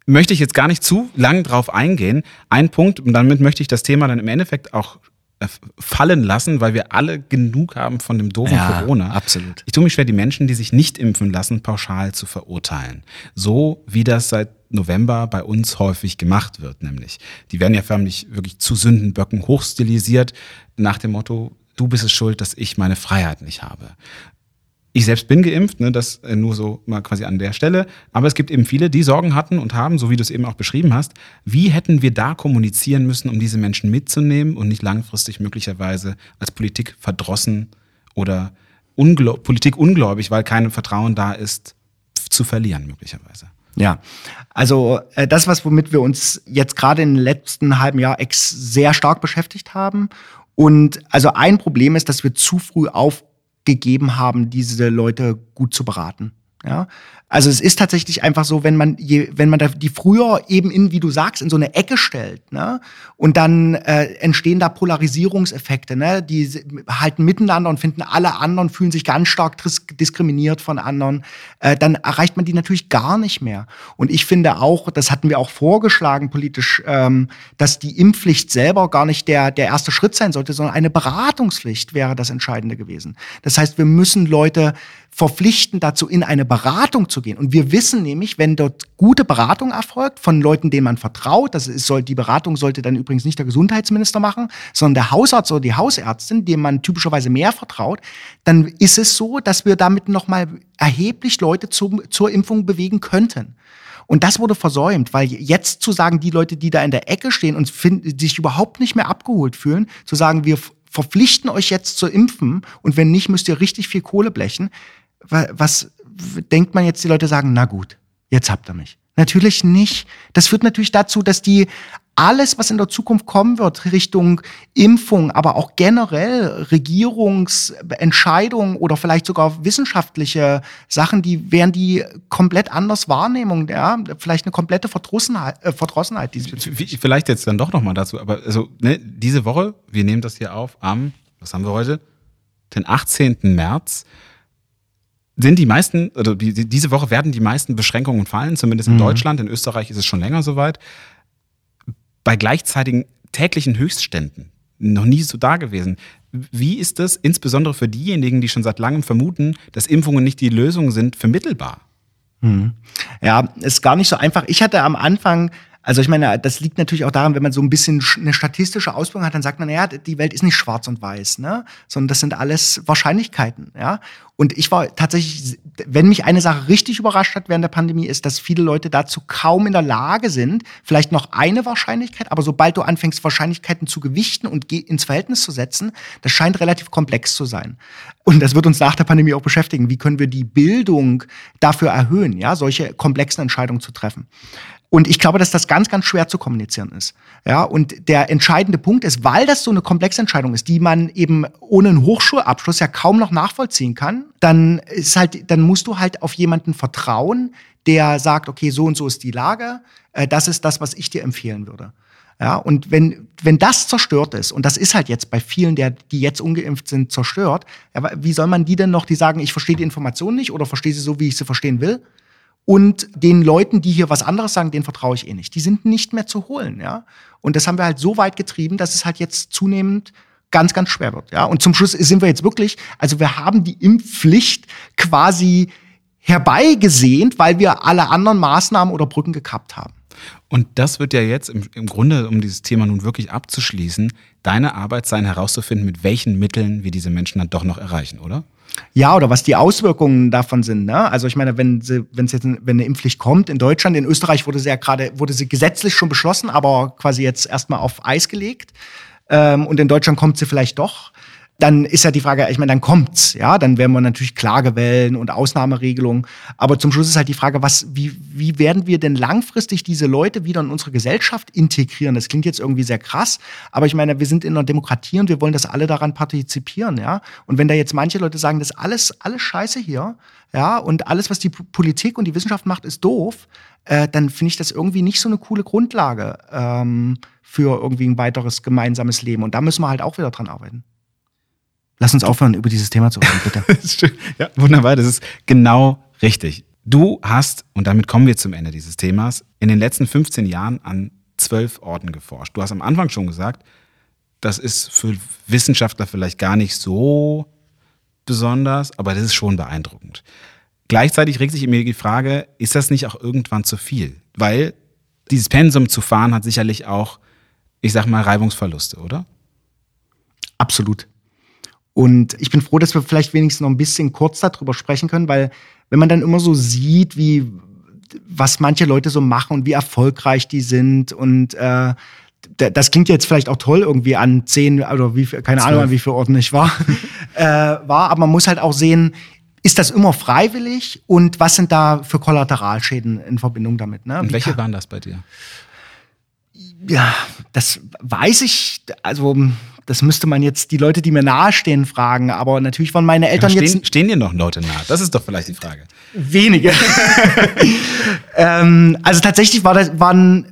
Möchte ich jetzt gar nicht zu lang drauf eingehen. Ein Punkt, und damit möchte ich das Thema dann im Endeffekt auch äh, fallen lassen, weil wir alle genug haben von dem doofen ja, Corona. Absolut. Ich tue mich schwer, die Menschen, die sich nicht impfen lassen, pauschal zu verurteilen. So wie das seit November bei uns häufig gemacht wird, nämlich. Die werden ja förmlich wirklich zu Sündenböcken hochstilisiert, nach dem Motto, du bist es schuld, dass ich meine Freiheit nicht habe. Ich selbst bin geimpft, ne, das äh, nur so mal quasi an der Stelle. Aber es gibt eben viele, die Sorgen hatten und haben, so wie du es eben auch beschrieben hast. Wie hätten wir da kommunizieren müssen, um diese Menschen mitzunehmen und nicht langfristig möglicherweise als Politik verdrossen oder ungläub Politik ungläubig, weil kein Vertrauen da ist, zu verlieren möglicherweise? Ja, also äh, das, was womit wir uns jetzt gerade im letzten halben Jahr sehr stark beschäftigt haben. Und also ein Problem ist, dass wir zu früh auf gegeben haben, diese Leute gut zu beraten. Ja, also es ist tatsächlich einfach so, wenn man je, wenn man da die früher eben in, wie du sagst, in so eine Ecke stellt, ne, und dann äh, entstehen da Polarisierungseffekte, ne, die halten miteinander und finden alle anderen fühlen sich ganz stark diskriminiert von anderen, äh, dann erreicht man die natürlich gar nicht mehr. Und ich finde auch, das hatten wir auch vorgeschlagen politisch, ähm, dass die Impfpflicht selber gar nicht der der erste Schritt sein sollte, sondern eine Beratungspflicht wäre das Entscheidende gewesen. Das heißt, wir müssen Leute verpflichten dazu, in eine Beratung zu gehen. Und wir wissen nämlich, wenn dort gute Beratung erfolgt von Leuten, denen man vertraut, das ist, soll, die Beratung sollte dann übrigens nicht der Gesundheitsminister machen, sondern der Hausarzt oder die Hausärztin, dem man typischerweise mehr vertraut, dann ist es so, dass wir damit nochmal erheblich Leute zum, zur Impfung bewegen könnten. Und das wurde versäumt, weil jetzt zu sagen, die Leute, die da in der Ecke stehen und find, sich überhaupt nicht mehr abgeholt fühlen, zu sagen, wir verpflichten euch jetzt zu impfen und wenn nicht, müsst ihr richtig viel Kohle blechen, was denkt man jetzt, die Leute sagen, na gut, jetzt habt ihr mich. Natürlich nicht. Das führt natürlich dazu, dass die alles, was in der Zukunft kommen wird, Richtung Impfung, aber auch generell Regierungsentscheidungen oder vielleicht sogar wissenschaftliche Sachen, die werden die komplett anders Wahrnehmung, ja, vielleicht eine komplette Verdrossenheit, äh, Verdrossenheit diesbezüglich. Vielleicht jetzt dann doch nochmal dazu, aber also ne, diese Woche, wir nehmen das hier auf am, was haben wir heute? Den 18. März sind die meisten, also die, diese Woche werden die meisten Beschränkungen fallen, zumindest in mhm. Deutschland. In Österreich ist es schon länger soweit. Bei gleichzeitigen täglichen Höchstständen. Noch nie so da gewesen. Wie ist das insbesondere für diejenigen, die schon seit langem vermuten, dass Impfungen nicht die Lösung sind, vermittelbar? Mhm. Ja, ist gar nicht so einfach. Ich hatte am Anfang Also ich meine, das liegt natürlich auch daran, wenn man so ein bisschen eine statistische Ausbildung hat, dann sagt man, ja, die Welt ist nicht schwarz und weiß, ne? sondern das sind alles Wahrscheinlichkeiten. Ja? Und ich war tatsächlich, wenn mich eine Sache richtig überrascht hat während der Pandemie, ist, dass viele Leute dazu kaum in der Lage sind, vielleicht noch eine Wahrscheinlichkeit, aber sobald du anfängst, Wahrscheinlichkeiten zu gewichten und ins Verhältnis zu setzen, das scheint relativ komplex zu sein. Und das wird uns nach der Pandemie auch beschäftigen. Wie können wir die Bildung dafür erhöhen, ja, solche komplexen Entscheidungen zu treffen? Und ich glaube, dass das ganz, ganz schwer zu kommunizieren ist. Ja, und der entscheidende Punkt ist, weil das so eine komplexe Entscheidung ist, die man eben ohne einen Hochschulabschluss ja kaum noch nachvollziehen kann, dann ist halt, dann musst du halt auf jemanden vertrauen, der sagt, okay, so und so ist die Lage, äh, das ist das, was ich dir empfehlen würde. Ja, und wenn, wenn das zerstört ist, und das ist halt jetzt bei vielen, der, die jetzt ungeimpft sind, zerstört, ja, wie soll man die denn noch, die sagen, ich verstehe die Information nicht oder verstehe sie so, wie ich sie verstehen will? Und den Leuten, die hier was anderes sagen, denen vertraue ich eh nicht. Die sind nicht mehr zu holen, ja. Und das haben wir halt so weit getrieben, dass es halt jetzt zunehmend ganz, ganz schwer wird, ja. Und zum Schluss sind wir jetzt wirklich, also wir haben die Impfpflicht quasi herbeigesehnt, weil wir alle anderen Maßnahmen oder Brücken gekappt haben. Und das wird ja jetzt im, im, Grunde, um dieses Thema nun wirklich abzuschließen, deine Arbeit sein, herauszufinden, mit welchen Mitteln wir diese Menschen dann doch noch erreichen, oder? Ja, oder was die Auswirkungen davon sind. Ne? Also ich meine, wenn sie, wenn es jetzt wenn eine Impfpflicht kommt in Deutschland, in Österreich wurde sie ja gerade, wurde sie gesetzlich schon beschlossen, aber quasi jetzt erstmal auf Eis gelegt. Ähm, und in Deutschland kommt sie vielleicht doch dann ist ja die Frage, ich meine, dann kommt's, ja, dann werden wir natürlich Klagewellen und Ausnahmeregelungen. Aber zum Schluss ist halt die Frage, was, wie, wie werden wir denn langfristig diese Leute wieder in unsere Gesellschaft integrieren? Das klingt jetzt irgendwie sehr krass, aber ich meine, wir sind in einer Demokratie und wir wollen, dass alle daran partizipieren, ja. Und wenn da jetzt manche Leute sagen, das ist alles, alles Scheiße hier, ja, und alles, was die Politik und die Wissenschaft macht, ist doof, äh, dann finde ich das irgendwie nicht so eine coole Grundlage ähm, für irgendwie ein weiteres gemeinsames Leben. Und da müssen wir halt auch wieder dran arbeiten. Lass uns aufhören, über dieses Thema zu reden, bitte. ja, wunderbar. Das ist genau richtig. Du hast, und damit kommen wir zum Ende dieses Themas, in den letzten 15 Jahren an zwölf Orten geforscht. Du hast am Anfang schon gesagt, das ist für Wissenschaftler vielleicht gar nicht so besonders, aber das ist schon beeindruckend. Gleichzeitig regt sich in mir die Frage, ist das nicht auch irgendwann zu viel? Weil dieses Pensum zu fahren hat sicherlich auch, ich sag mal, Reibungsverluste, oder? Absolut. Und ich bin froh, dass wir vielleicht wenigstens noch ein bisschen kurz darüber sprechen können, weil wenn man dann immer so sieht, wie was manche Leute so machen und wie erfolgreich die sind und äh, das klingt jetzt vielleicht auch toll irgendwie an zehn oder wie keine Ahnung an wie viele Orten ich war äh, war, aber man muss halt auch sehen, ist das immer freiwillig und was sind da für Kollateralschäden in Verbindung damit? Ne? Und welche waren das bei dir? Ja, das weiß ich. Also das müsste man jetzt die Leute, die mir nahestehen, fragen. Aber natürlich waren meine Eltern stehen, jetzt. Stehen dir noch Leute nahe? Das ist doch vielleicht die Frage. Wenige. ähm, also tatsächlich war das, waren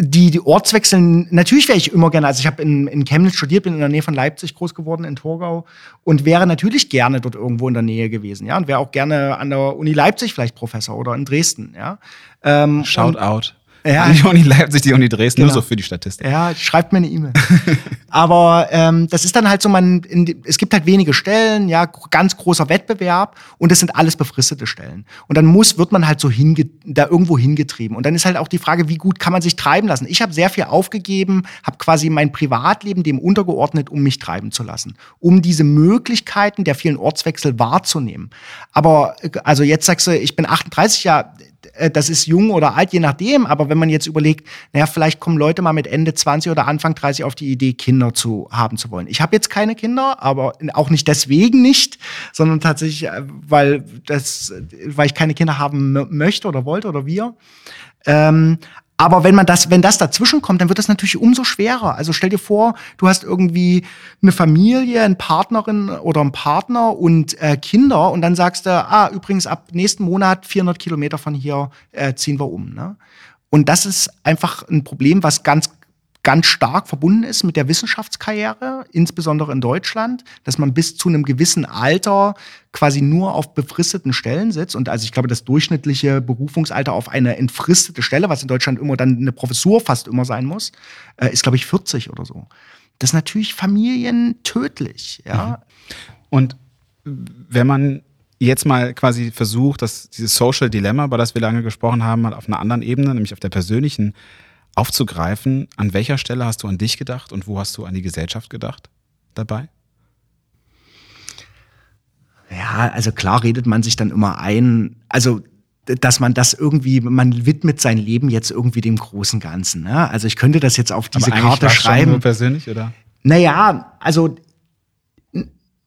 die, die Ortswechsel, natürlich wäre ich immer gerne, also ich habe in, in Chemnitz studiert, bin in der Nähe von Leipzig groß geworden, in Torgau und wäre natürlich gerne dort irgendwo in der Nähe gewesen, ja, und wäre auch gerne an der Uni Leipzig vielleicht Professor oder in Dresden, ja. Ähm, Shout out. Ja. Die Uni Leipzig, die Uni Dresden, genau. nur so für die Statistik. Ja, schreibt mir eine E-Mail. Aber ähm, das ist dann halt so, man, in, es gibt halt wenige Stellen, ja, ganz großer Wettbewerb und es sind alles befristete Stellen. Und dann muss, wird man halt so hinge da irgendwo hingetrieben. Und dann ist halt auch die Frage, wie gut kann man sich treiben lassen? Ich habe sehr viel aufgegeben, habe quasi mein Privatleben dem untergeordnet, um mich treiben zu lassen, um diese Möglichkeiten der vielen Ortswechsel wahrzunehmen. Aber also jetzt sagst du, ich bin 38 Jahre, äh, das ist jung oder alt, je nachdem. Aber wenn man jetzt überlegt, naja, vielleicht kommen Leute mal mit Ende 20 oder Anfang 30 auf die Idee, Kinder zu haben zu wollen. Ich habe jetzt keine Kinder, aber auch nicht deswegen nicht, sondern tatsächlich, äh, weil das, weil ich keine Kinder haben möchte oder wollte oder wir. Ähm, aber wenn man das, wenn das dazwischen kommt, dann wird das natürlich umso schwerer. Also stell dir vor, du hast irgendwie eine Familie, eine Partnerin oder einen Partner und äh, Kinder und dann sagst du, ah, übrigens ab nächsten Monat 400 Kilometer von hier äh, ziehen wir um. Ne? Und das ist einfach ein Problem, was ganz ganz stark verbunden ist mit der Wissenschaftskarriere, insbesondere in Deutschland, dass man bis zu einem gewissen Alter quasi nur auf befristeten Stellen sitzt. Und also ich glaube, das durchschnittliche Berufungsalter auf eine entfristete Stelle, was in Deutschland immer dann eine Professur fast immer sein muss, äh, ist, glaube ich, 40 oder so. Das ist natürlich familientödlich, ja. Mhm. Und wenn man jetzt mal quasi versucht, dass dieses Social Dilemma, über das wir lange gesprochen haben, mal auf einer anderen Ebene, nämlich auf der persönlichen aufzugreifen. An welcher Stelle hast du an dich gedacht und wo hast du an die Gesellschaft gedacht dabei? Ja, also klar redet man sich dann immer ein, also dass man das irgendwie, man widmet sein Leben jetzt irgendwie dem großen Ganzen. Ne? Also ich könnte das jetzt auf diese Aber Karte schreiben. Nur persönlich, oder? Naja, also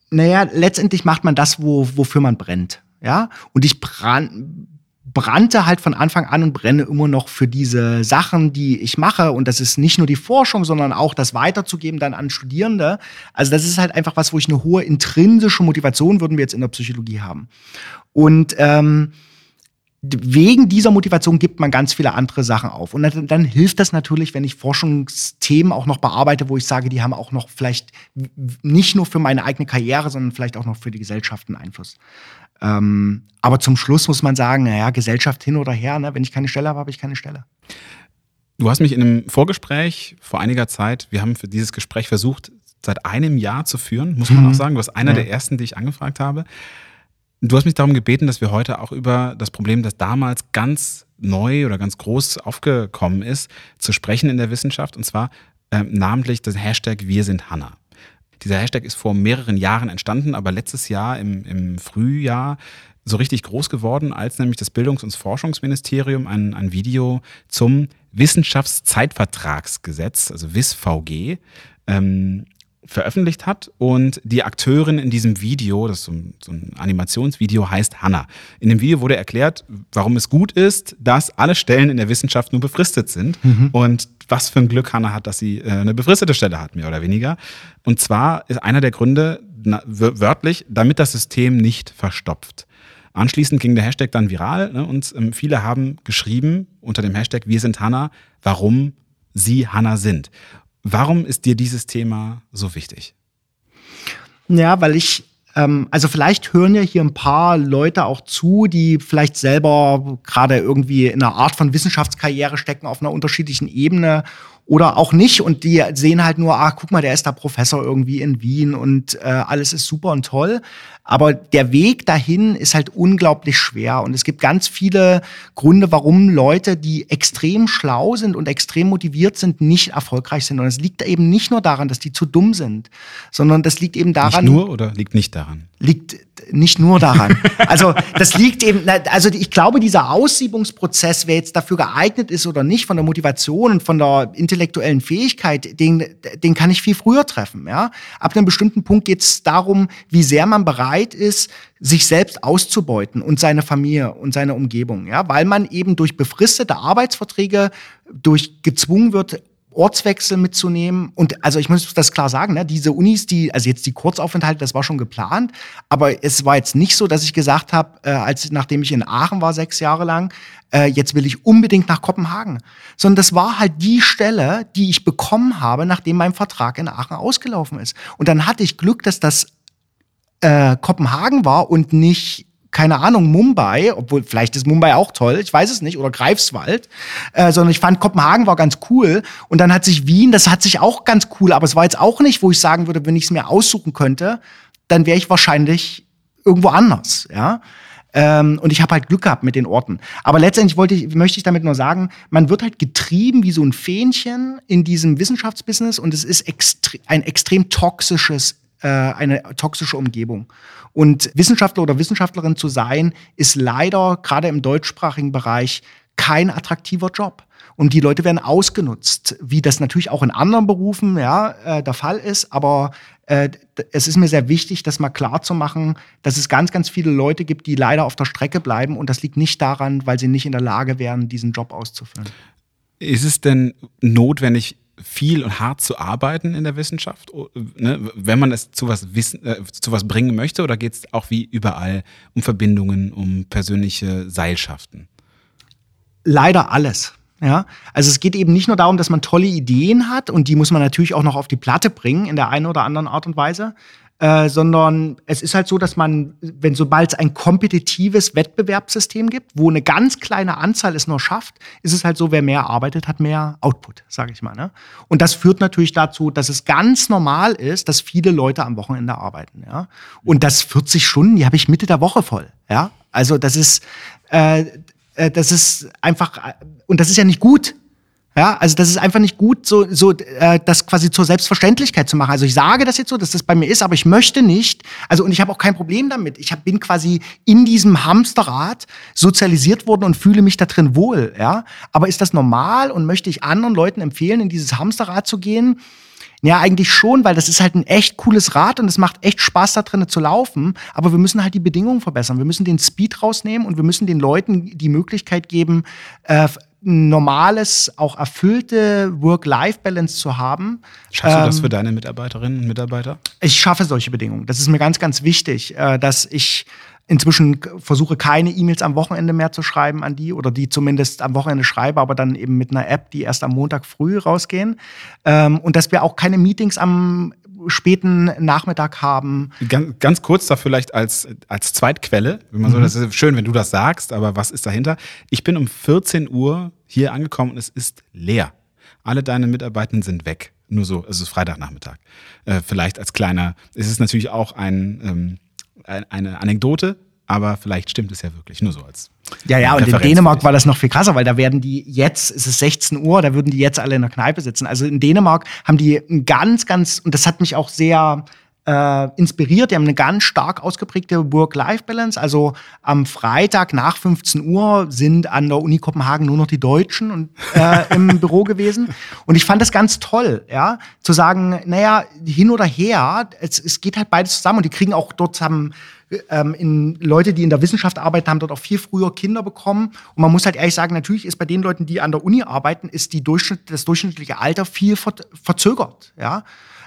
naja, letztendlich macht man das, wo, wofür man brennt. Ja, und ich brand, brannte halt von Anfang an und brenne immer noch für diese Sachen, die ich mache. Und das ist nicht nur die Forschung, sondern auch das weiterzugeben dann an Studierende. Also das ist halt einfach was, wo ich eine hohe intrinsische Motivation würden wir jetzt in der Psychologie haben. Und ähm, wegen dieser Motivation gibt man ganz viele andere Sachen auf. Und dann, dann, hilft das natürlich, wenn ich Forschungsthemen auch noch bearbeite, wo ich sage, die haben auch noch vielleicht nicht nur für meine eigene Karriere, sondern vielleicht auch noch für die Gesellschaft einen Einfluss. Ähm, aber zum Schluss muss man sagen, naja, Gesellschaft hin oder her, ne? wenn ich keine Stelle habe, habe ich keine Stelle. Du hast mich in einem Vorgespräch vor einiger Zeit, wir haben für dieses Gespräch versucht, seit einem Jahr zu führen, muss man mhm. auch sagen. Du warst einer ja. der ersten, die ich angefragt habe. Du hast mich darum gebeten, dass wir heute auch über das Problem, das damals ganz neu oder ganz groß aufgekommen ist, zu sprechen in der Wissenschaft. Und zwar äh, namentlich das Hashtag Wir sind Hanna. Dieser Hashtag ist vor mehreren Jahren entstanden, aber letztes Jahr im, im Frühjahr so richtig groß geworden, als nämlich das Bildungs- und Forschungsministerium ein, ein Video zum Wissenschaftszeitvertragsgesetz, also WISVG, ähm, veröffentlicht hat und die Akteurin in diesem Video, das ist so ein, so ein, Animationsvideo, heißt Hannah. In dem Video wurde erklärt, warum es gut ist, dass alle Stellen in der Wissenschaft nur befristet sind mhm. und was für ein Glück Hannah hat, dass sie äh, eine befristete Stelle hat, mehr oder weniger. Und zwar ist einer der Gründe na, wörtlich, damit das System nicht verstopft. Anschließend ging der Hashtag dann viral ne, und ähm, viele haben geschrieben unter dem Hashtag Wir sind Hannah, warum sie Hannah sind. Warum ist dir dieses Thema so wichtig? Ja, weil ich, ähm, also vielleicht hören ja hier ein paar Leute auch zu, die vielleicht selber gerade irgendwie in einer Art von Wissenschaftskarriere stecken auf einer unterschiedlichen Ebene oder auch nicht und die sehen halt nur, ah, guck mal, der ist da Professor irgendwie in Wien und äh, alles ist super und toll. Aber der Weg dahin ist halt unglaublich schwer und es gibt ganz viele Gründe, warum Leute, die extrem schlau sind und extrem motiviert sind, nicht erfolgreich sind. Und es liegt eben nicht nur daran, dass die zu dumm sind, sondern das liegt eben daran. Nicht nur oder liegt nicht daran? Liegt nicht nur daran. Also das liegt eben, also ich glaube, dieser Aussiebungsprozess, wer jetzt dafür geeignet ist oder nicht, von der Motivation und von der intellektuellen Fähigkeit, den, den kann ich viel früher treffen. Ja? Ab einem bestimmten Punkt geht es darum, wie sehr man bereit ist, sich selbst auszubeuten und seine Familie und seine Umgebung. Ja? Weil man eben durch befristete Arbeitsverträge, durch gezwungen wird, Ortswechsel mitzunehmen. Und also ich muss das klar sagen, ne, diese Unis, die, also jetzt die Kurzaufenthalte, das war schon geplant, aber es war jetzt nicht so, dass ich gesagt habe, äh, als nachdem ich in Aachen war, sechs Jahre lang, äh, jetzt will ich unbedingt nach Kopenhagen. Sondern das war halt die Stelle, die ich bekommen habe, nachdem mein Vertrag in Aachen ausgelaufen ist. Und dann hatte ich Glück, dass das äh, Kopenhagen war und nicht keine Ahnung, Mumbai, obwohl vielleicht ist Mumbai auch toll, ich weiß es nicht, oder Greifswald, äh, sondern ich fand Kopenhagen war ganz cool. Und dann hat sich Wien, das hat sich auch ganz cool, aber es war jetzt auch nicht, wo ich sagen würde, wenn ich es mir aussuchen könnte, dann wäre ich wahrscheinlich irgendwo anders, ja. Ähm, und ich habe halt Glück gehabt mit den Orten. Aber letztendlich wollte ich, möchte ich damit nur sagen, man wird halt getrieben wie so ein Fähnchen in diesem Wissenschaftsbusiness und es ist extre ein extrem toxisches äh, eine toxische Umgebung. Und Wissenschaftler oder Wissenschaftlerin zu sein, ist leider gerade im deutschsprachigen Bereich kein attraktiver Job. Und die Leute werden ausgenutzt, wie das natürlich auch in anderen Berufen ja, äh, der Fall ist. Aber äh, es ist mir sehr wichtig, das mal klar zu machen, dass es ganz, ganz viele Leute gibt, die leider auf der Strecke bleiben. Und das liegt nicht daran, weil sie nicht in der Lage wären, diesen Job auszuführen. Ist es denn notwendig, viel und hart zu arbeiten in der Wissenschaft, ne, wenn man es zu was, wissen, äh, zu was bringen möchte, oder geht es auch wie überall um Verbindungen, um persönliche Seilschaften? Leider alles. Ja, also es geht eben nicht nur darum, dass man tolle Ideen hat und die muss man natürlich auch noch auf die Platte bringen in der einen oder anderen Art und Weise, äh, sondern es ist halt so, dass man, wenn sobald es ein kompetitives Wettbewerbssystem gibt, wo eine ganz kleine Anzahl es nur schafft, ist es halt so, wer mehr arbeitet, hat mehr Output, sage ich mal. Ne? Und das führt natürlich dazu, dass es ganz normal ist, dass viele Leute am Wochenende arbeiten. Ja? Und das 40 Stunden, die habe ich Mitte der Woche voll. Ja, also das ist, äh, äh, das ist einfach, und das ist ja nicht gut. Ja, also das ist einfach nicht gut, so, so äh, das quasi zur Selbstverständlichkeit zu machen. Also ich sage das jetzt so, dass das bei mir ist, aber ich möchte nicht. Also und ich habe auch kein Problem damit. Ich hab, bin quasi in diesem Hamsterrad sozialisiert worden und fühle mich da drin wohl. Ja, aber ist das normal und möchte ich anderen Leuten empfehlen, in dieses Hamsterrad zu gehen? Ja, eigentlich schon, weil das ist halt ein echt cooles Rad und es macht echt Spaß da drin zu laufen. Aber wir müssen halt die Bedingungen verbessern. Wir müssen den Speed rausnehmen und wir müssen den Leuten die Möglichkeit geben, äh, normales, auch erfüllte Work-Life-Balance zu haben. Schaffst du das ähm, für deine Mitarbeiterinnen und Mitarbeiter? Ich schaffe solche Bedingungen. Das ist mir ganz, ganz wichtig, äh, dass ich inzwischen versuche keine E-Mails am Wochenende mehr zu schreiben an die oder die zumindest am Wochenende schreibe, aber dann eben mit einer App, die erst am Montag früh rausgehen. Ähm, und dass wir auch keine Meetings am späten Nachmittag haben. Ganz, ganz kurz da vielleicht als, als Zweitquelle, wenn man so, mhm. das ist schön, wenn du das sagst, aber was ist dahinter? Ich bin um 14 Uhr hier angekommen und es ist leer. Alle deine Mitarbeitenden sind weg. Nur so, es ist Freitagnachmittag. Äh, vielleicht als kleiner, es ist natürlich auch ein, ähm, eine Anekdote, aber vielleicht stimmt es ja wirklich, nur so als. Ja, ja, und in Dänemark war das noch viel krasser, weil da werden die jetzt, es ist 16 Uhr, da würden die jetzt alle in der Kneipe sitzen. Also in Dänemark haben die ein ganz, ganz, und das hat mich auch sehr äh, inspiriert. Die haben eine ganz stark ausgeprägte Work-Life-Balance. Also am Freitag nach 15 Uhr sind an der Uni Kopenhagen nur noch die Deutschen und, äh, im Büro gewesen. Und ich fand das ganz toll, ja, zu sagen, naja, hin oder her, es, es geht halt beides zusammen und die kriegen auch dort zusammen ähm, in Leute, die in der Wissenschaft arbeiten, haben dort auch viel früher Kinder bekommen. Und man muss halt ehrlich sagen, natürlich ist bei den Leuten, die an der Uni arbeiten, ist die Durchschnitt, das durchschnittliche Alter viel verzögert. Ja?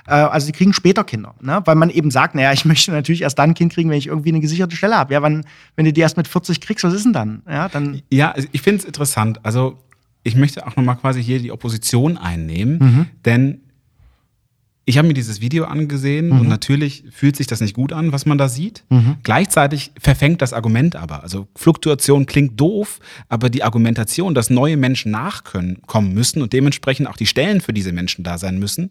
Äh, also sie kriegen später Kinder, ne? weil man eben sagt, naja, ich möchte natürlich erst dann ein Kind kriegen, wenn ich irgendwie eine gesicherte Stelle habe. Ja, wann, wenn du die erst mit 40 kriegst, was ist denn dann? Ja, dann ja ich finde es interessant. Also ich möchte auch nochmal quasi hier die Opposition einnehmen, mhm. denn ich habe mir dieses Video angesehen mhm. und natürlich fühlt sich das nicht gut an, was man da sieht. Mhm. Gleichzeitig verfängt das Argument aber. Also Fluktuation klingt doof, aber die Argumentation, dass neue Menschen nachkommen müssen und dementsprechend auch die Stellen für diese Menschen da sein müssen,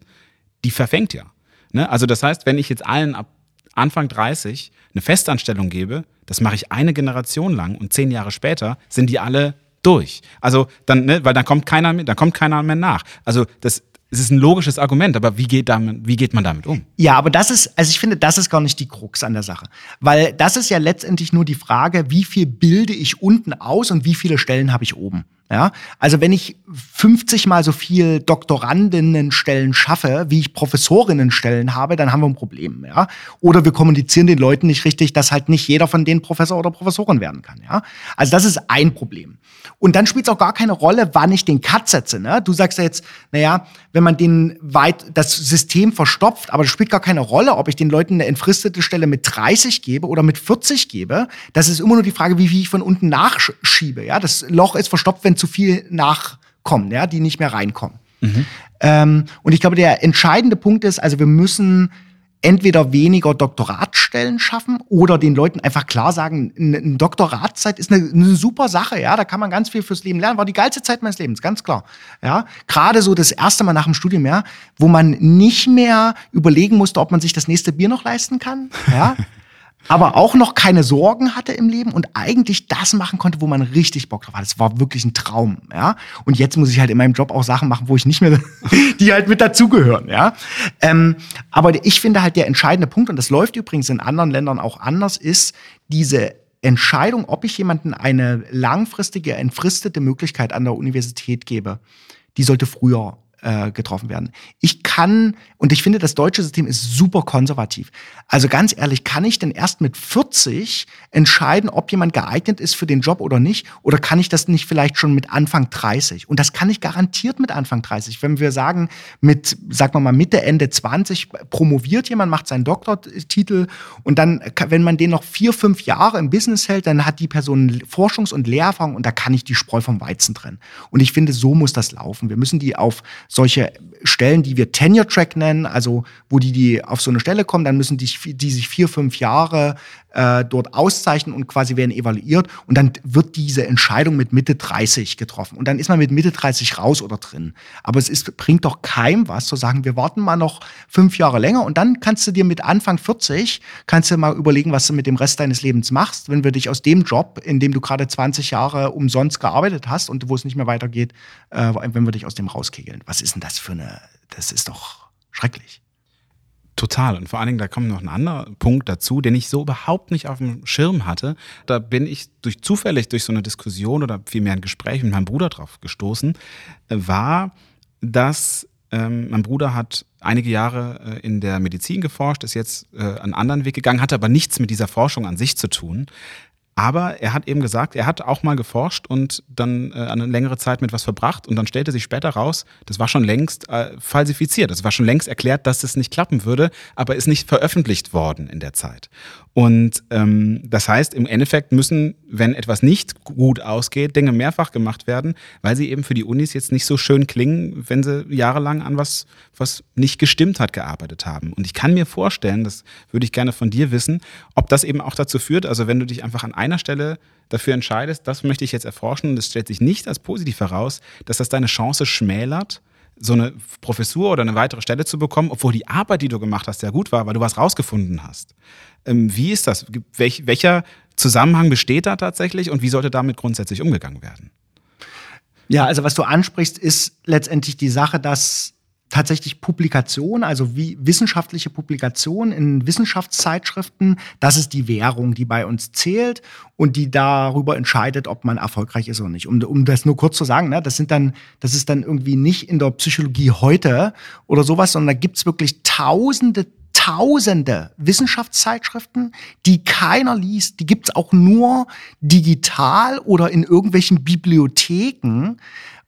die verfängt ja. Ne? Also das heißt, wenn ich jetzt allen ab Anfang 30 eine Festanstellung gebe, das mache ich eine Generation lang und zehn Jahre später sind die alle durch. Also dann, ne, weil dann kommt keiner mehr, dann kommt keiner mehr nach. Also das, es ist ein logisches Argument, aber wie geht, damit, wie geht man damit um? Ja, aber das ist, also ich finde, das ist gar nicht die Krux an der Sache. Weil das ist ja letztendlich nur die Frage, wie viel bilde ich unten aus und wie viele Stellen habe ich oben. Ja, also wenn ich 50 mal so viel Doktorandinnenstellen schaffe, wie ich Professorinnenstellen habe, dann haben wir ein Problem, ja. Oder wir kommunizieren den Leuten nicht richtig, dass halt nicht jeder von denen Professor oder Professorin werden kann, ja. Also das ist ein Problem. Und dann spielt es auch gar keine Rolle, wann ich den Cut setze, ne? Du sagst ja jetzt, naja, wenn man den weit, das System verstopft, aber das spielt gar keine Rolle, ob ich den Leuten eine entfristete Stelle mit 30 gebe oder mit 40 gebe. Das ist immer nur die Frage, wie viel ich von unten nachschiebe, ja. Das Loch ist verstopft, wenn zu viel nachkommen, ja, die nicht mehr reinkommen. Mhm. Ähm, und ich glaube, der entscheidende Punkt ist, also wir müssen entweder weniger Doktoratstellen schaffen oder den Leuten einfach klar sagen, eine Doktoratszeit ist eine, eine, super Sache, ja, da kann man ganz viel fürs Leben lernen, war die geilste Zeit meines Lebens, ganz klar, ja, gerade so das erste Mal nach dem Studium, ja, wo man nicht mehr überlegen musste, ob man sich das nächste Bier noch leisten kann, ja, aber auch noch keine Sorgen hatte im Leben und eigentlich das machen konnte, wo man richtig Bock drauf hat. Das war wirklich ein Traum, ja. Und jetzt muss ich halt in meinem Job auch Sachen machen, wo ich nicht mehr, die halt mit dazugehören, ja. Ähm, aber ich finde halt der entscheidende Punkt, und das läuft übrigens in anderen Ländern auch anders, ist diese Entscheidung, ob ich jemanden eine langfristige, entfristete Möglichkeit an der Universität gebe, die sollte früher äh, getroffen werden. Ich kann, und ich finde, das deutsche System ist super konservativ. Also ganz ehrlich, kann ich denn erst mit 40 entscheiden, ob jemand geeignet ist für den Job oder nicht? Oder kann ich das nicht vielleicht schon mit Anfang 30? Und das kann ich garantiert mit Anfang 30. Wenn wir sagen, mit, sagen wir mal, Mitte, Ende 20 promoviert jemand, macht seinen Doktortitel und dann, wenn man den noch vier, fünf Jahre im Business hält, dann hat die Person Forschungs- und Lehrerfahrung und da kann ich die Spreu vom Weizen trennen. Und ich finde, so muss das laufen. Wir müssen die auf solche Stellen, die wir Tenure Track nennen, also wo die, die auf so eine Stelle kommen, dann müssen die, die sich vier, fünf Jahre äh, dort auszeichnen und quasi werden evaluiert. Und dann wird diese Entscheidung mit Mitte 30 getroffen. Und dann ist man mit Mitte 30 raus oder drin. Aber es ist, bringt doch keinem was zu sagen, wir warten mal noch fünf Jahre länger und dann kannst du dir mit Anfang 40, kannst du mal überlegen, was du mit dem Rest deines Lebens machst, wenn wir dich aus dem Job, in dem du gerade 20 Jahre umsonst gearbeitet hast und wo es nicht mehr weitergeht, äh, wenn wir dich aus dem rauskegeln. Was ist denn das für eine, das ist doch schrecklich. Total. Und vor allen Dingen, da kommt noch ein anderer Punkt dazu, den ich so überhaupt nicht auf dem Schirm hatte. Da bin ich durch zufällig durch so eine Diskussion oder vielmehr ein Gespräch mit meinem Bruder drauf gestoßen, war, dass ähm, mein Bruder hat einige Jahre äh, in der Medizin geforscht, ist jetzt äh, einen anderen Weg gegangen, hat aber nichts mit dieser Forschung an sich zu tun. Aber er hat eben gesagt, er hat auch mal geforscht und dann äh, eine längere Zeit mit was verbracht und dann stellte sich später raus, das war schon längst äh, falsifiziert. Das war schon längst erklärt, dass das nicht klappen würde, aber ist nicht veröffentlicht worden in der Zeit. Und ähm, das heißt, im Endeffekt müssen, wenn etwas nicht gut ausgeht, Dinge mehrfach gemacht werden, weil sie eben für die Unis jetzt nicht so schön klingen, wenn sie jahrelang an was, was nicht gestimmt hat, gearbeitet haben. Und ich kann mir vorstellen, das würde ich gerne von dir wissen, ob das eben auch dazu führt, also wenn du dich einfach an einer Stelle dafür entscheidest, das möchte ich jetzt erforschen und es stellt sich nicht als positiv heraus, dass das deine Chance schmälert, so eine Professur oder eine weitere Stelle zu bekommen, obwohl die Arbeit, die du gemacht hast, sehr gut war, weil du was rausgefunden hast. Ähm, wie ist das? Welch, welcher Zusammenhang besteht da tatsächlich und wie sollte damit grundsätzlich umgegangen werden? Ja, also was du ansprichst, ist letztendlich die Sache, dass tatsächlich Publikation, also wie wissenschaftliche Publikation in Wissenschaftszeitschriften, das ist die Währung, die bei uns zählt und die darüber entscheidet, ob man erfolgreich ist oder nicht. Um, um das nur kurz zu sagen, ne, das sind dann, das ist dann irgendwie nicht in der Psychologie heute oder sowas, sondern da gibt's wirklich tausende, tausende Wissenschaftszeitschriften, die keiner liest. Die gibt's auch nur digital oder in irgendwelchen Bibliotheken.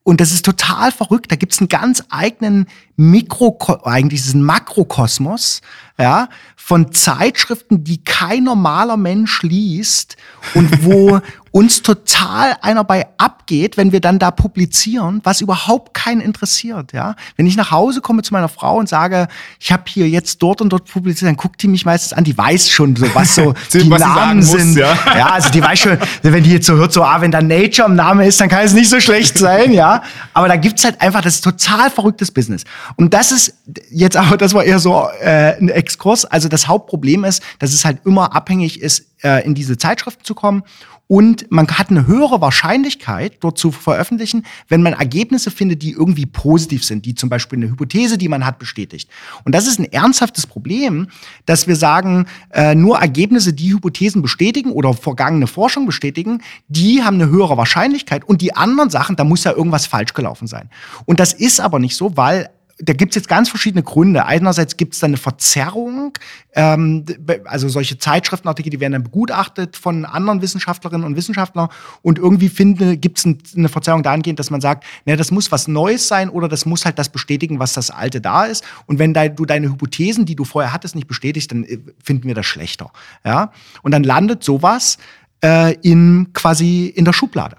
Und das ist total verrückt. Da gibt's einen ganz eigenen Mikro, eigentlich diesen Makrokosmos, ja, von Zeitschriften, die kein normaler Mensch liest und wo uns total einer bei abgeht, wenn wir dann da publizieren, was überhaupt keinen interessiert, ja. Wenn ich nach Hause komme zu meiner Frau und sage, ich habe hier jetzt dort und dort publiziert, dann guckt die mich meistens an, die weiß schon so, was so die was Namen sind. Muss, ja. ja, also die weiß schon, wenn die jetzt so hört, so, ah, wenn da Nature im Namen ist, dann kann es nicht so schlecht sein, ja. Aber da gibt's halt einfach, das total verrücktes Business. Und das ist jetzt aber, das war eher so äh, ein Exkurs. Also das Hauptproblem ist, dass es halt immer abhängig ist, äh, in diese Zeitschriften zu kommen. Und man hat eine höhere Wahrscheinlichkeit, dort zu veröffentlichen, wenn man Ergebnisse findet, die irgendwie positiv sind, die zum Beispiel eine Hypothese, die man hat, bestätigt. Und das ist ein ernsthaftes Problem, dass wir sagen, äh, nur Ergebnisse, die Hypothesen bestätigen oder vergangene Forschung bestätigen, die haben eine höhere Wahrscheinlichkeit. Und die anderen Sachen, da muss ja irgendwas falsch gelaufen sein. Und das ist aber nicht so, weil da gibt's jetzt ganz verschiedene Gründe. Einerseits gibt's da eine Verzerrung, ähm, also solche Zeitschriftenartikel, die werden dann begutachtet von anderen Wissenschaftlerinnen und Wissenschaftlern und irgendwie finde gibt's ein, eine Verzerrung dahingehend, dass man sagt, ne, das muss was Neues sein oder das muss halt das bestätigen, was das Alte da ist. Und wenn du deine Hypothesen, die du vorher hattest, nicht bestätigst, dann äh, finden wir das schlechter. Ja, und dann landet sowas äh, in quasi in der Schublade.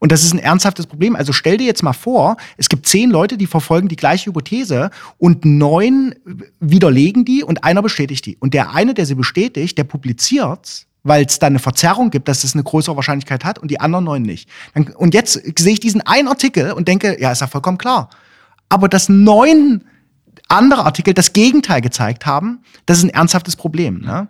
Und das ist ein ernsthaftes Problem. Also stell dir jetzt mal vor, es gibt zehn Leute, die verfolgen die gleiche Hypothese und neun widerlegen die und einer bestätigt die. Und der eine, der sie bestätigt, der publiziert weil es da eine Verzerrung gibt, dass es eine größere Wahrscheinlichkeit hat und die anderen neun nicht. Und jetzt sehe ich diesen einen Artikel und denke, ja, ist ja vollkommen klar. Aber dass neun andere Artikel das Gegenteil gezeigt haben, das ist ein ernsthaftes Problem. Ne?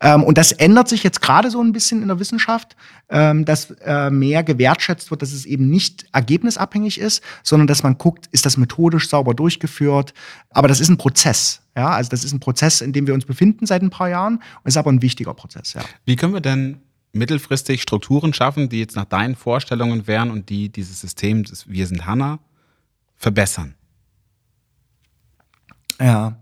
Ähm, und das ändert sich jetzt gerade so ein bisschen in der Wissenschaft, ähm, dass äh, mehr gewertschätzt wird, dass es eben nicht ergebnisabhängig ist, sondern dass man guckt, ist das methodisch sauber durchgeführt. Aber das ist ein Prozess. Ja, also das ist ein Prozess, in dem wir uns befinden seit ein paar Jahren. Und ist aber ein wichtiger Prozess. Ja. Wie können wir denn mittelfristig Strukturen schaffen, die jetzt nach deinen Vorstellungen wären und die dieses System, das Wir sind Hanna, verbessern? Ja.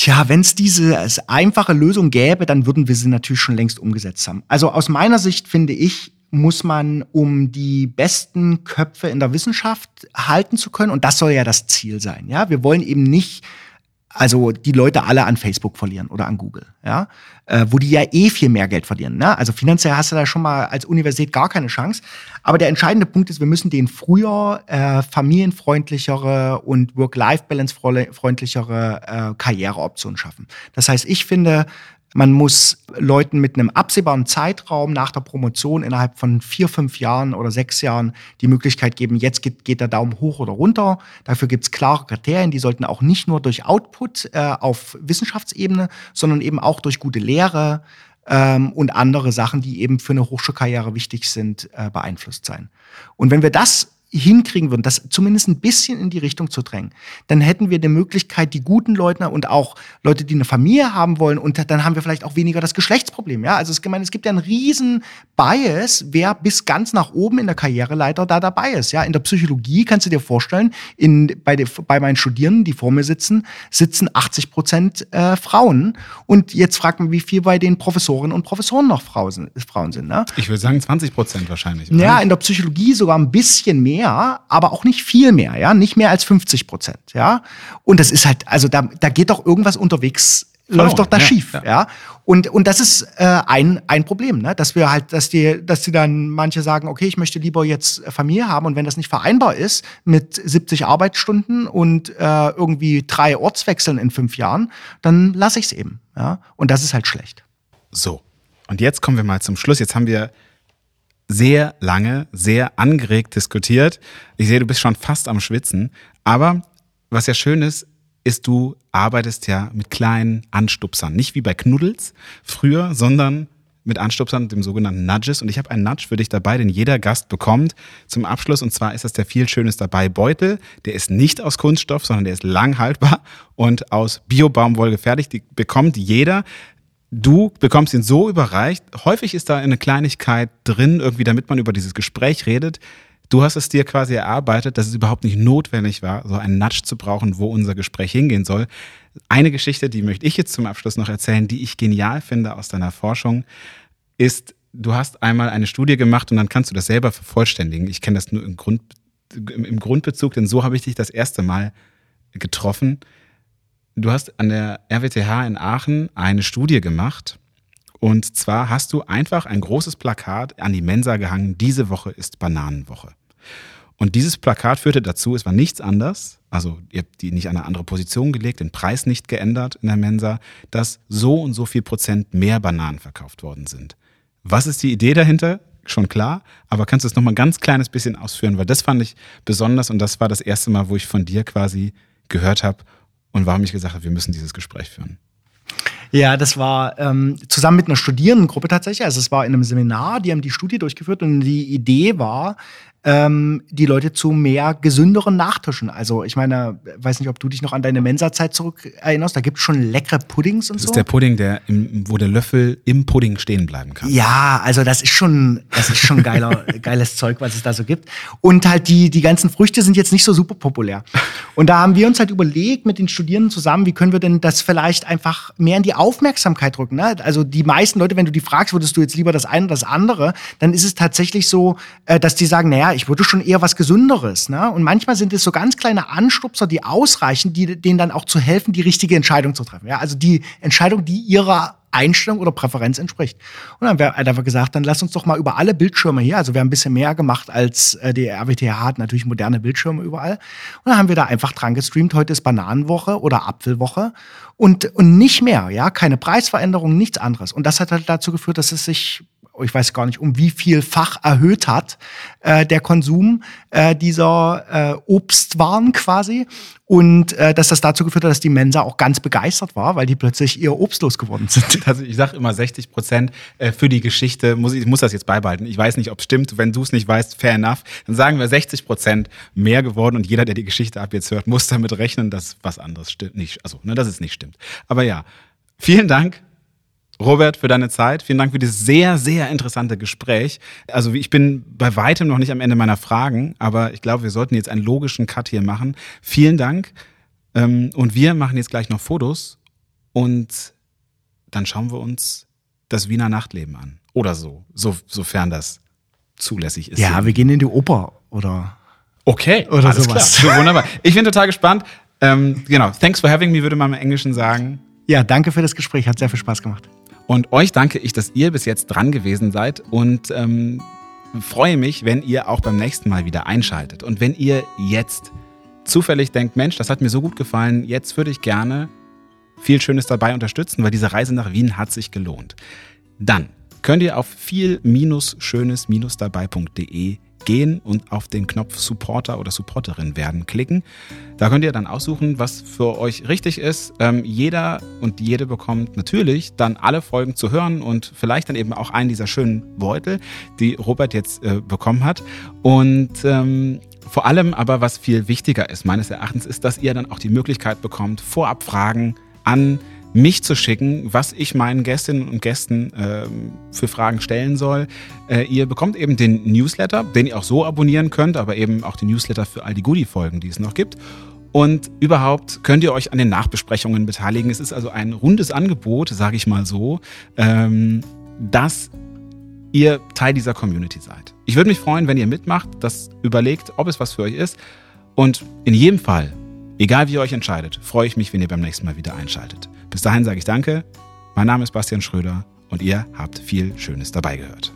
Tja, wenn es diese einfache Lösung gäbe, dann würden wir sie natürlich schon längst umgesetzt haben. Also aus meiner Sicht finde ich, muss man, um die besten Köpfe in der Wissenschaft halten zu können, und das soll ja das Ziel sein. Ja, wir wollen eben nicht also die Leute alle an Facebook verlieren oder an Google, ja, äh, wo die ja eh viel mehr Geld verlieren. Ne? Also finanziell hast du da schon mal als Universität gar keine Chance. Aber der entscheidende Punkt ist, wir müssen den früher äh, familienfreundlichere und Work-Life-Balance-freundlichere äh, Karriereoptionen schaffen. Das heißt, ich finde, Man muss Leuten mit einem absehbaren Zeitraum nach der Promotion innerhalb von vier, fünf Jahren oder sechs Jahren die Möglichkeit geben, jetzt geht, geht der Daumen hoch oder runter. Dafür gibt es klare Kriterien, die sollten auch nicht nur durch Output äh, auf Wissenschaftsebene, sondern eben auch durch gute Lehre ähm, und andere Sachen, die eben für eine Hochschulkarriere wichtig sind, äh, beeinflusst sein. Und wenn wir das hinkriegen würden, das zumindest ein bisschen in die Richtung zu drängen, dann hätten wir die Möglichkeit, die guten Leute und auch Leute, die eine Familie haben wollen, und dann haben wir vielleicht auch weniger das Geschlechtsproblem. Ja, also es, ich meine, es gibt ja einen riesen Bias, wer bis ganz nach oben in der Karriereleiter da dabei ist. Ja, in der Psychologie kannst du dir vorstellen, in, bei, de, bei meinen Studierenden, die vor mir sitzen, sitzen 80 Prozent äh, Frauen. Und jetzt fragt man, wie viel bei den Professorinnen und Professoren noch Frauen, Frauen sind. Ne? Ich würde sagen 20 Prozent wahrscheinlich. Oder? Ja, in der Psychologie sogar ein bisschen mehr mehr, aber auch nicht viel mehr, ja, nicht mehr als 50 Prozent, ja. Und das ist halt, also da, da geht doch irgendwas unterwegs läuft doch da ja, schief, ja. ja. Und und das ist äh, ein ein Problem, ne, dass wir halt, dass die, dass die dann manche sagen, okay, ich möchte lieber jetzt Familie haben und wenn das nicht vereinbar ist mit 70 Arbeitsstunden und äh, irgendwie drei Ortswechseln in fünf Jahren, dann lasse ich es eben, ja. Und das ist halt schlecht. So. Und jetzt kommen wir mal zum Schluss. Jetzt haben wir sehr lange, sehr angeregt diskutiert. Ich sehe, du bist schon fast am Schwitzen. Aber was ja schön ist, ist, du arbeitest ja mit kleinen Anstupsern. Nicht wie bei Knuddels früher, sondern mit Anstupsern, dem sogenannten Nudges. Und ich habe einen Nudge für dich dabei, den jeder Gast bekommt zum Abschluss. Und zwar ist das der viel Schönes dabei Beutel. Der ist nicht aus Kunststoff, sondern der ist lang haltbar und aus Bio-Baumwolle gefertigt. Die bekommt jeder du bekommst ihn so überreicht. Häufig ist da eine Kleinigkeit drin, irgendwie, damit man über dieses Gespräch redet. Du hast es dir quasi erarbeitet, dass es überhaupt nicht notwendig war, so einen Nudge zu brauchen, wo unser Gespräch hingehen soll. Eine Geschichte, die möchte ich jetzt zum Abschluss noch erzählen, die ich genial finde aus deiner Forschung, ist, du hast einmal eine Studie gemacht und dann kannst du das selber vervollständigen. Ich kenne das nur im, Grund, im Grundbezug, denn so habe ich dich das erste Mal getroffen. Du hast an der RWTH in Aachen eine Studie gemacht. Und zwar hast du einfach ein großes Plakat an die Mensa gehangen, diese Woche ist Bananenwoche. Und dieses Plakat führte dazu, es war nichts anders, also ihr habt die nicht an eine andere Position gelegt, den Preis nicht geändert in der Mensa, dass so und so viel Prozent mehr Bananen verkauft worden sind. Was ist die Idee dahinter? Schon klar, aber kannst du es nochmal ein ganz kleines bisschen ausführen, weil das fand ich besonders und das war das erste Mal, wo ich von dir quasi gehört habe, und warum ich gesagt habe, wir müssen dieses Gespräch führen. Ja, das war ähm, zusammen mit einer Studierendengruppe tatsächlich. Also es war in einem Seminar, die haben die Studie durchgeführt und die Idee war, ähm, die Leute zu mehr gesünderen Nachtischen. Also ich meine, weiß nicht, ob du dich noch an deine Mensa-Zeit zurück erinnerst. Da gibt es schon leckere Puddings und das so. Das ist der Pudding, der im, wo der Löffel im Pudding stehen bleiben kann. Ja, also das ist schon, das ist schon geiler, geiles Zeug, was es da so gibt. Und halt die, die ganzen Früchte sind jetzt nicht so super populär. Und da haben wir uns halt überlegt mit den Studierenden zusammen, wie können wir denn das vielleicht einfach mehr in die Aufmerksamkeit rücken. Ne? Also die meisten Leute, wenn du die fragst, würdest du jetzt lieber das eine oder das andere, dann ist es tatsächlich so, äh, dass die sagen, naja, ich würde schon eher was Gesünderes. Ne? Und manchmal sind es so ganz kleine Anstupser, die ausreichen, die denen dann auch zu helfen, die richtige Entscheidung zu treffen. Ja? Also die Entscheidung, die ihrer Einstellung oder Präferenz entspricht. Und dann haben wir einfach gesagt, dann lass uns doch mal über alle Bildschirme hier, also wir haben ein bisschen mehr gemacht als äh, die RWTH hat natürlich moderne Bildschirme überall. Und dann haben wir da einfach dran gestreamt, heute ist Bananenwoche oder Apfelwoche und, und nicht mehr, ja, keine Preisveränderung, nichts anderes. Und das hat halt dazu geführt, dass es sich ich weiß gar nicht, um wie viel Fach erhöht hat, äh, der Konsum äh, dieser äh, Obstwaren quasi. Und äh, dass das dazu geführt hat, dass die Mensa auch ganz begeistert war, weil die plötzlich ihr Obst losgeworden sind. Also ich sage immer 60 Prozent äh, für die Geschichte, muss ich muss das jetzt beibehalten. Ich weiß nicht, ob es stimmt. Wenn du es nicht weißt, fair enough. Dann sagen wir 60 Prozent mehr geworden und jeder, der die Geschichte ab jetzt hört, muss damit rechnen, dass was anderes stimmt. Nicht, also, ne, dass es nicht stimmt. Aber ja, vielen Dank Robert, für deine Zeit. Vielen Dank für dieses sehr, sehr interessante Gespräch. Also ich bin bei weitem noch nicht am Ende meiner Fragen, aber ich glaube, wir sollten jetzt einen logischen Cut hier machen. Vielen Dank. Ähm, und wir machen jetzt gleich noch Fotos und dann schauen wir uns das Wiener Nachtleben an. Oder so, so sofern das zulässig ist. Ja, wir gehen in die Oper oder. Okay, oder alles sowas. Klar. Wunderbar. Ich bin total gespannt. Ähm, genau, thanks for having me, würde man im Englischen sagen. Ja, danke für das Gespräch, hat sehr viel Spaß gemacht. Und euch danke ich, dass ihr bis jetzt dran gewesen seid und ähm, freue mich, wenn ihr auch beim nächsten Mal wieder einschaltet. Und wenn ihr jetzt zufällig denkt, Mensch, das hat mir so gut gefallen, jetzt würde ich gerne viel Schönes dabei unterstützen, weil diese Reise nach Wien hat sich gelohnt. Dann könnt ihr auf viel-schönes-dabei.de gehen und auf den Knopf Supporter oder Supporterin werden klicken. Da könnt ihr dann aussuchen, was für euch richtig ist. Ähm, jeder und jede bekommt natürlich dann alle Folgen zu hören und vielleicht dann eben auch einen dieser schönen Beutel, die Robert jetzt äh, bekommen hat. Und ähm, vor allem aber, was viel wichtiger ist, meines Erachtens, ist, dass ihr dann auch die Möglichkeit bekommt, vorab Fragen an mich zu schicken, was ich meinen Gästinnen und Gästen äh, für Fragen stellen soll. Äh, ihr bekommt eben den Newsletter, den ihr auch so abonnieren könnt, aber eben auch den Newsletter für all die Goodie-Folgen, die es noch gibt. Und überhaupt könnt ihr euch an den Nachbesprechungen beteiligen. Es ist also ein rundes Angebot, sage ich mal so, ähm, dass ihr Teil dieser Community seid. Ich würde mich freuen, wenn ihr mitmacht, das überlegt, ob es was für euch ist. Und in jedem Fall, egal wie ihr euch entscheidet, freue ich mich, wenn ihr beim nächsten Mal wieder einschaltet. Bis dahin sage ich danke. Mein Name ist Bastian Schröder und ihr habt viel Schönes dabei gehört.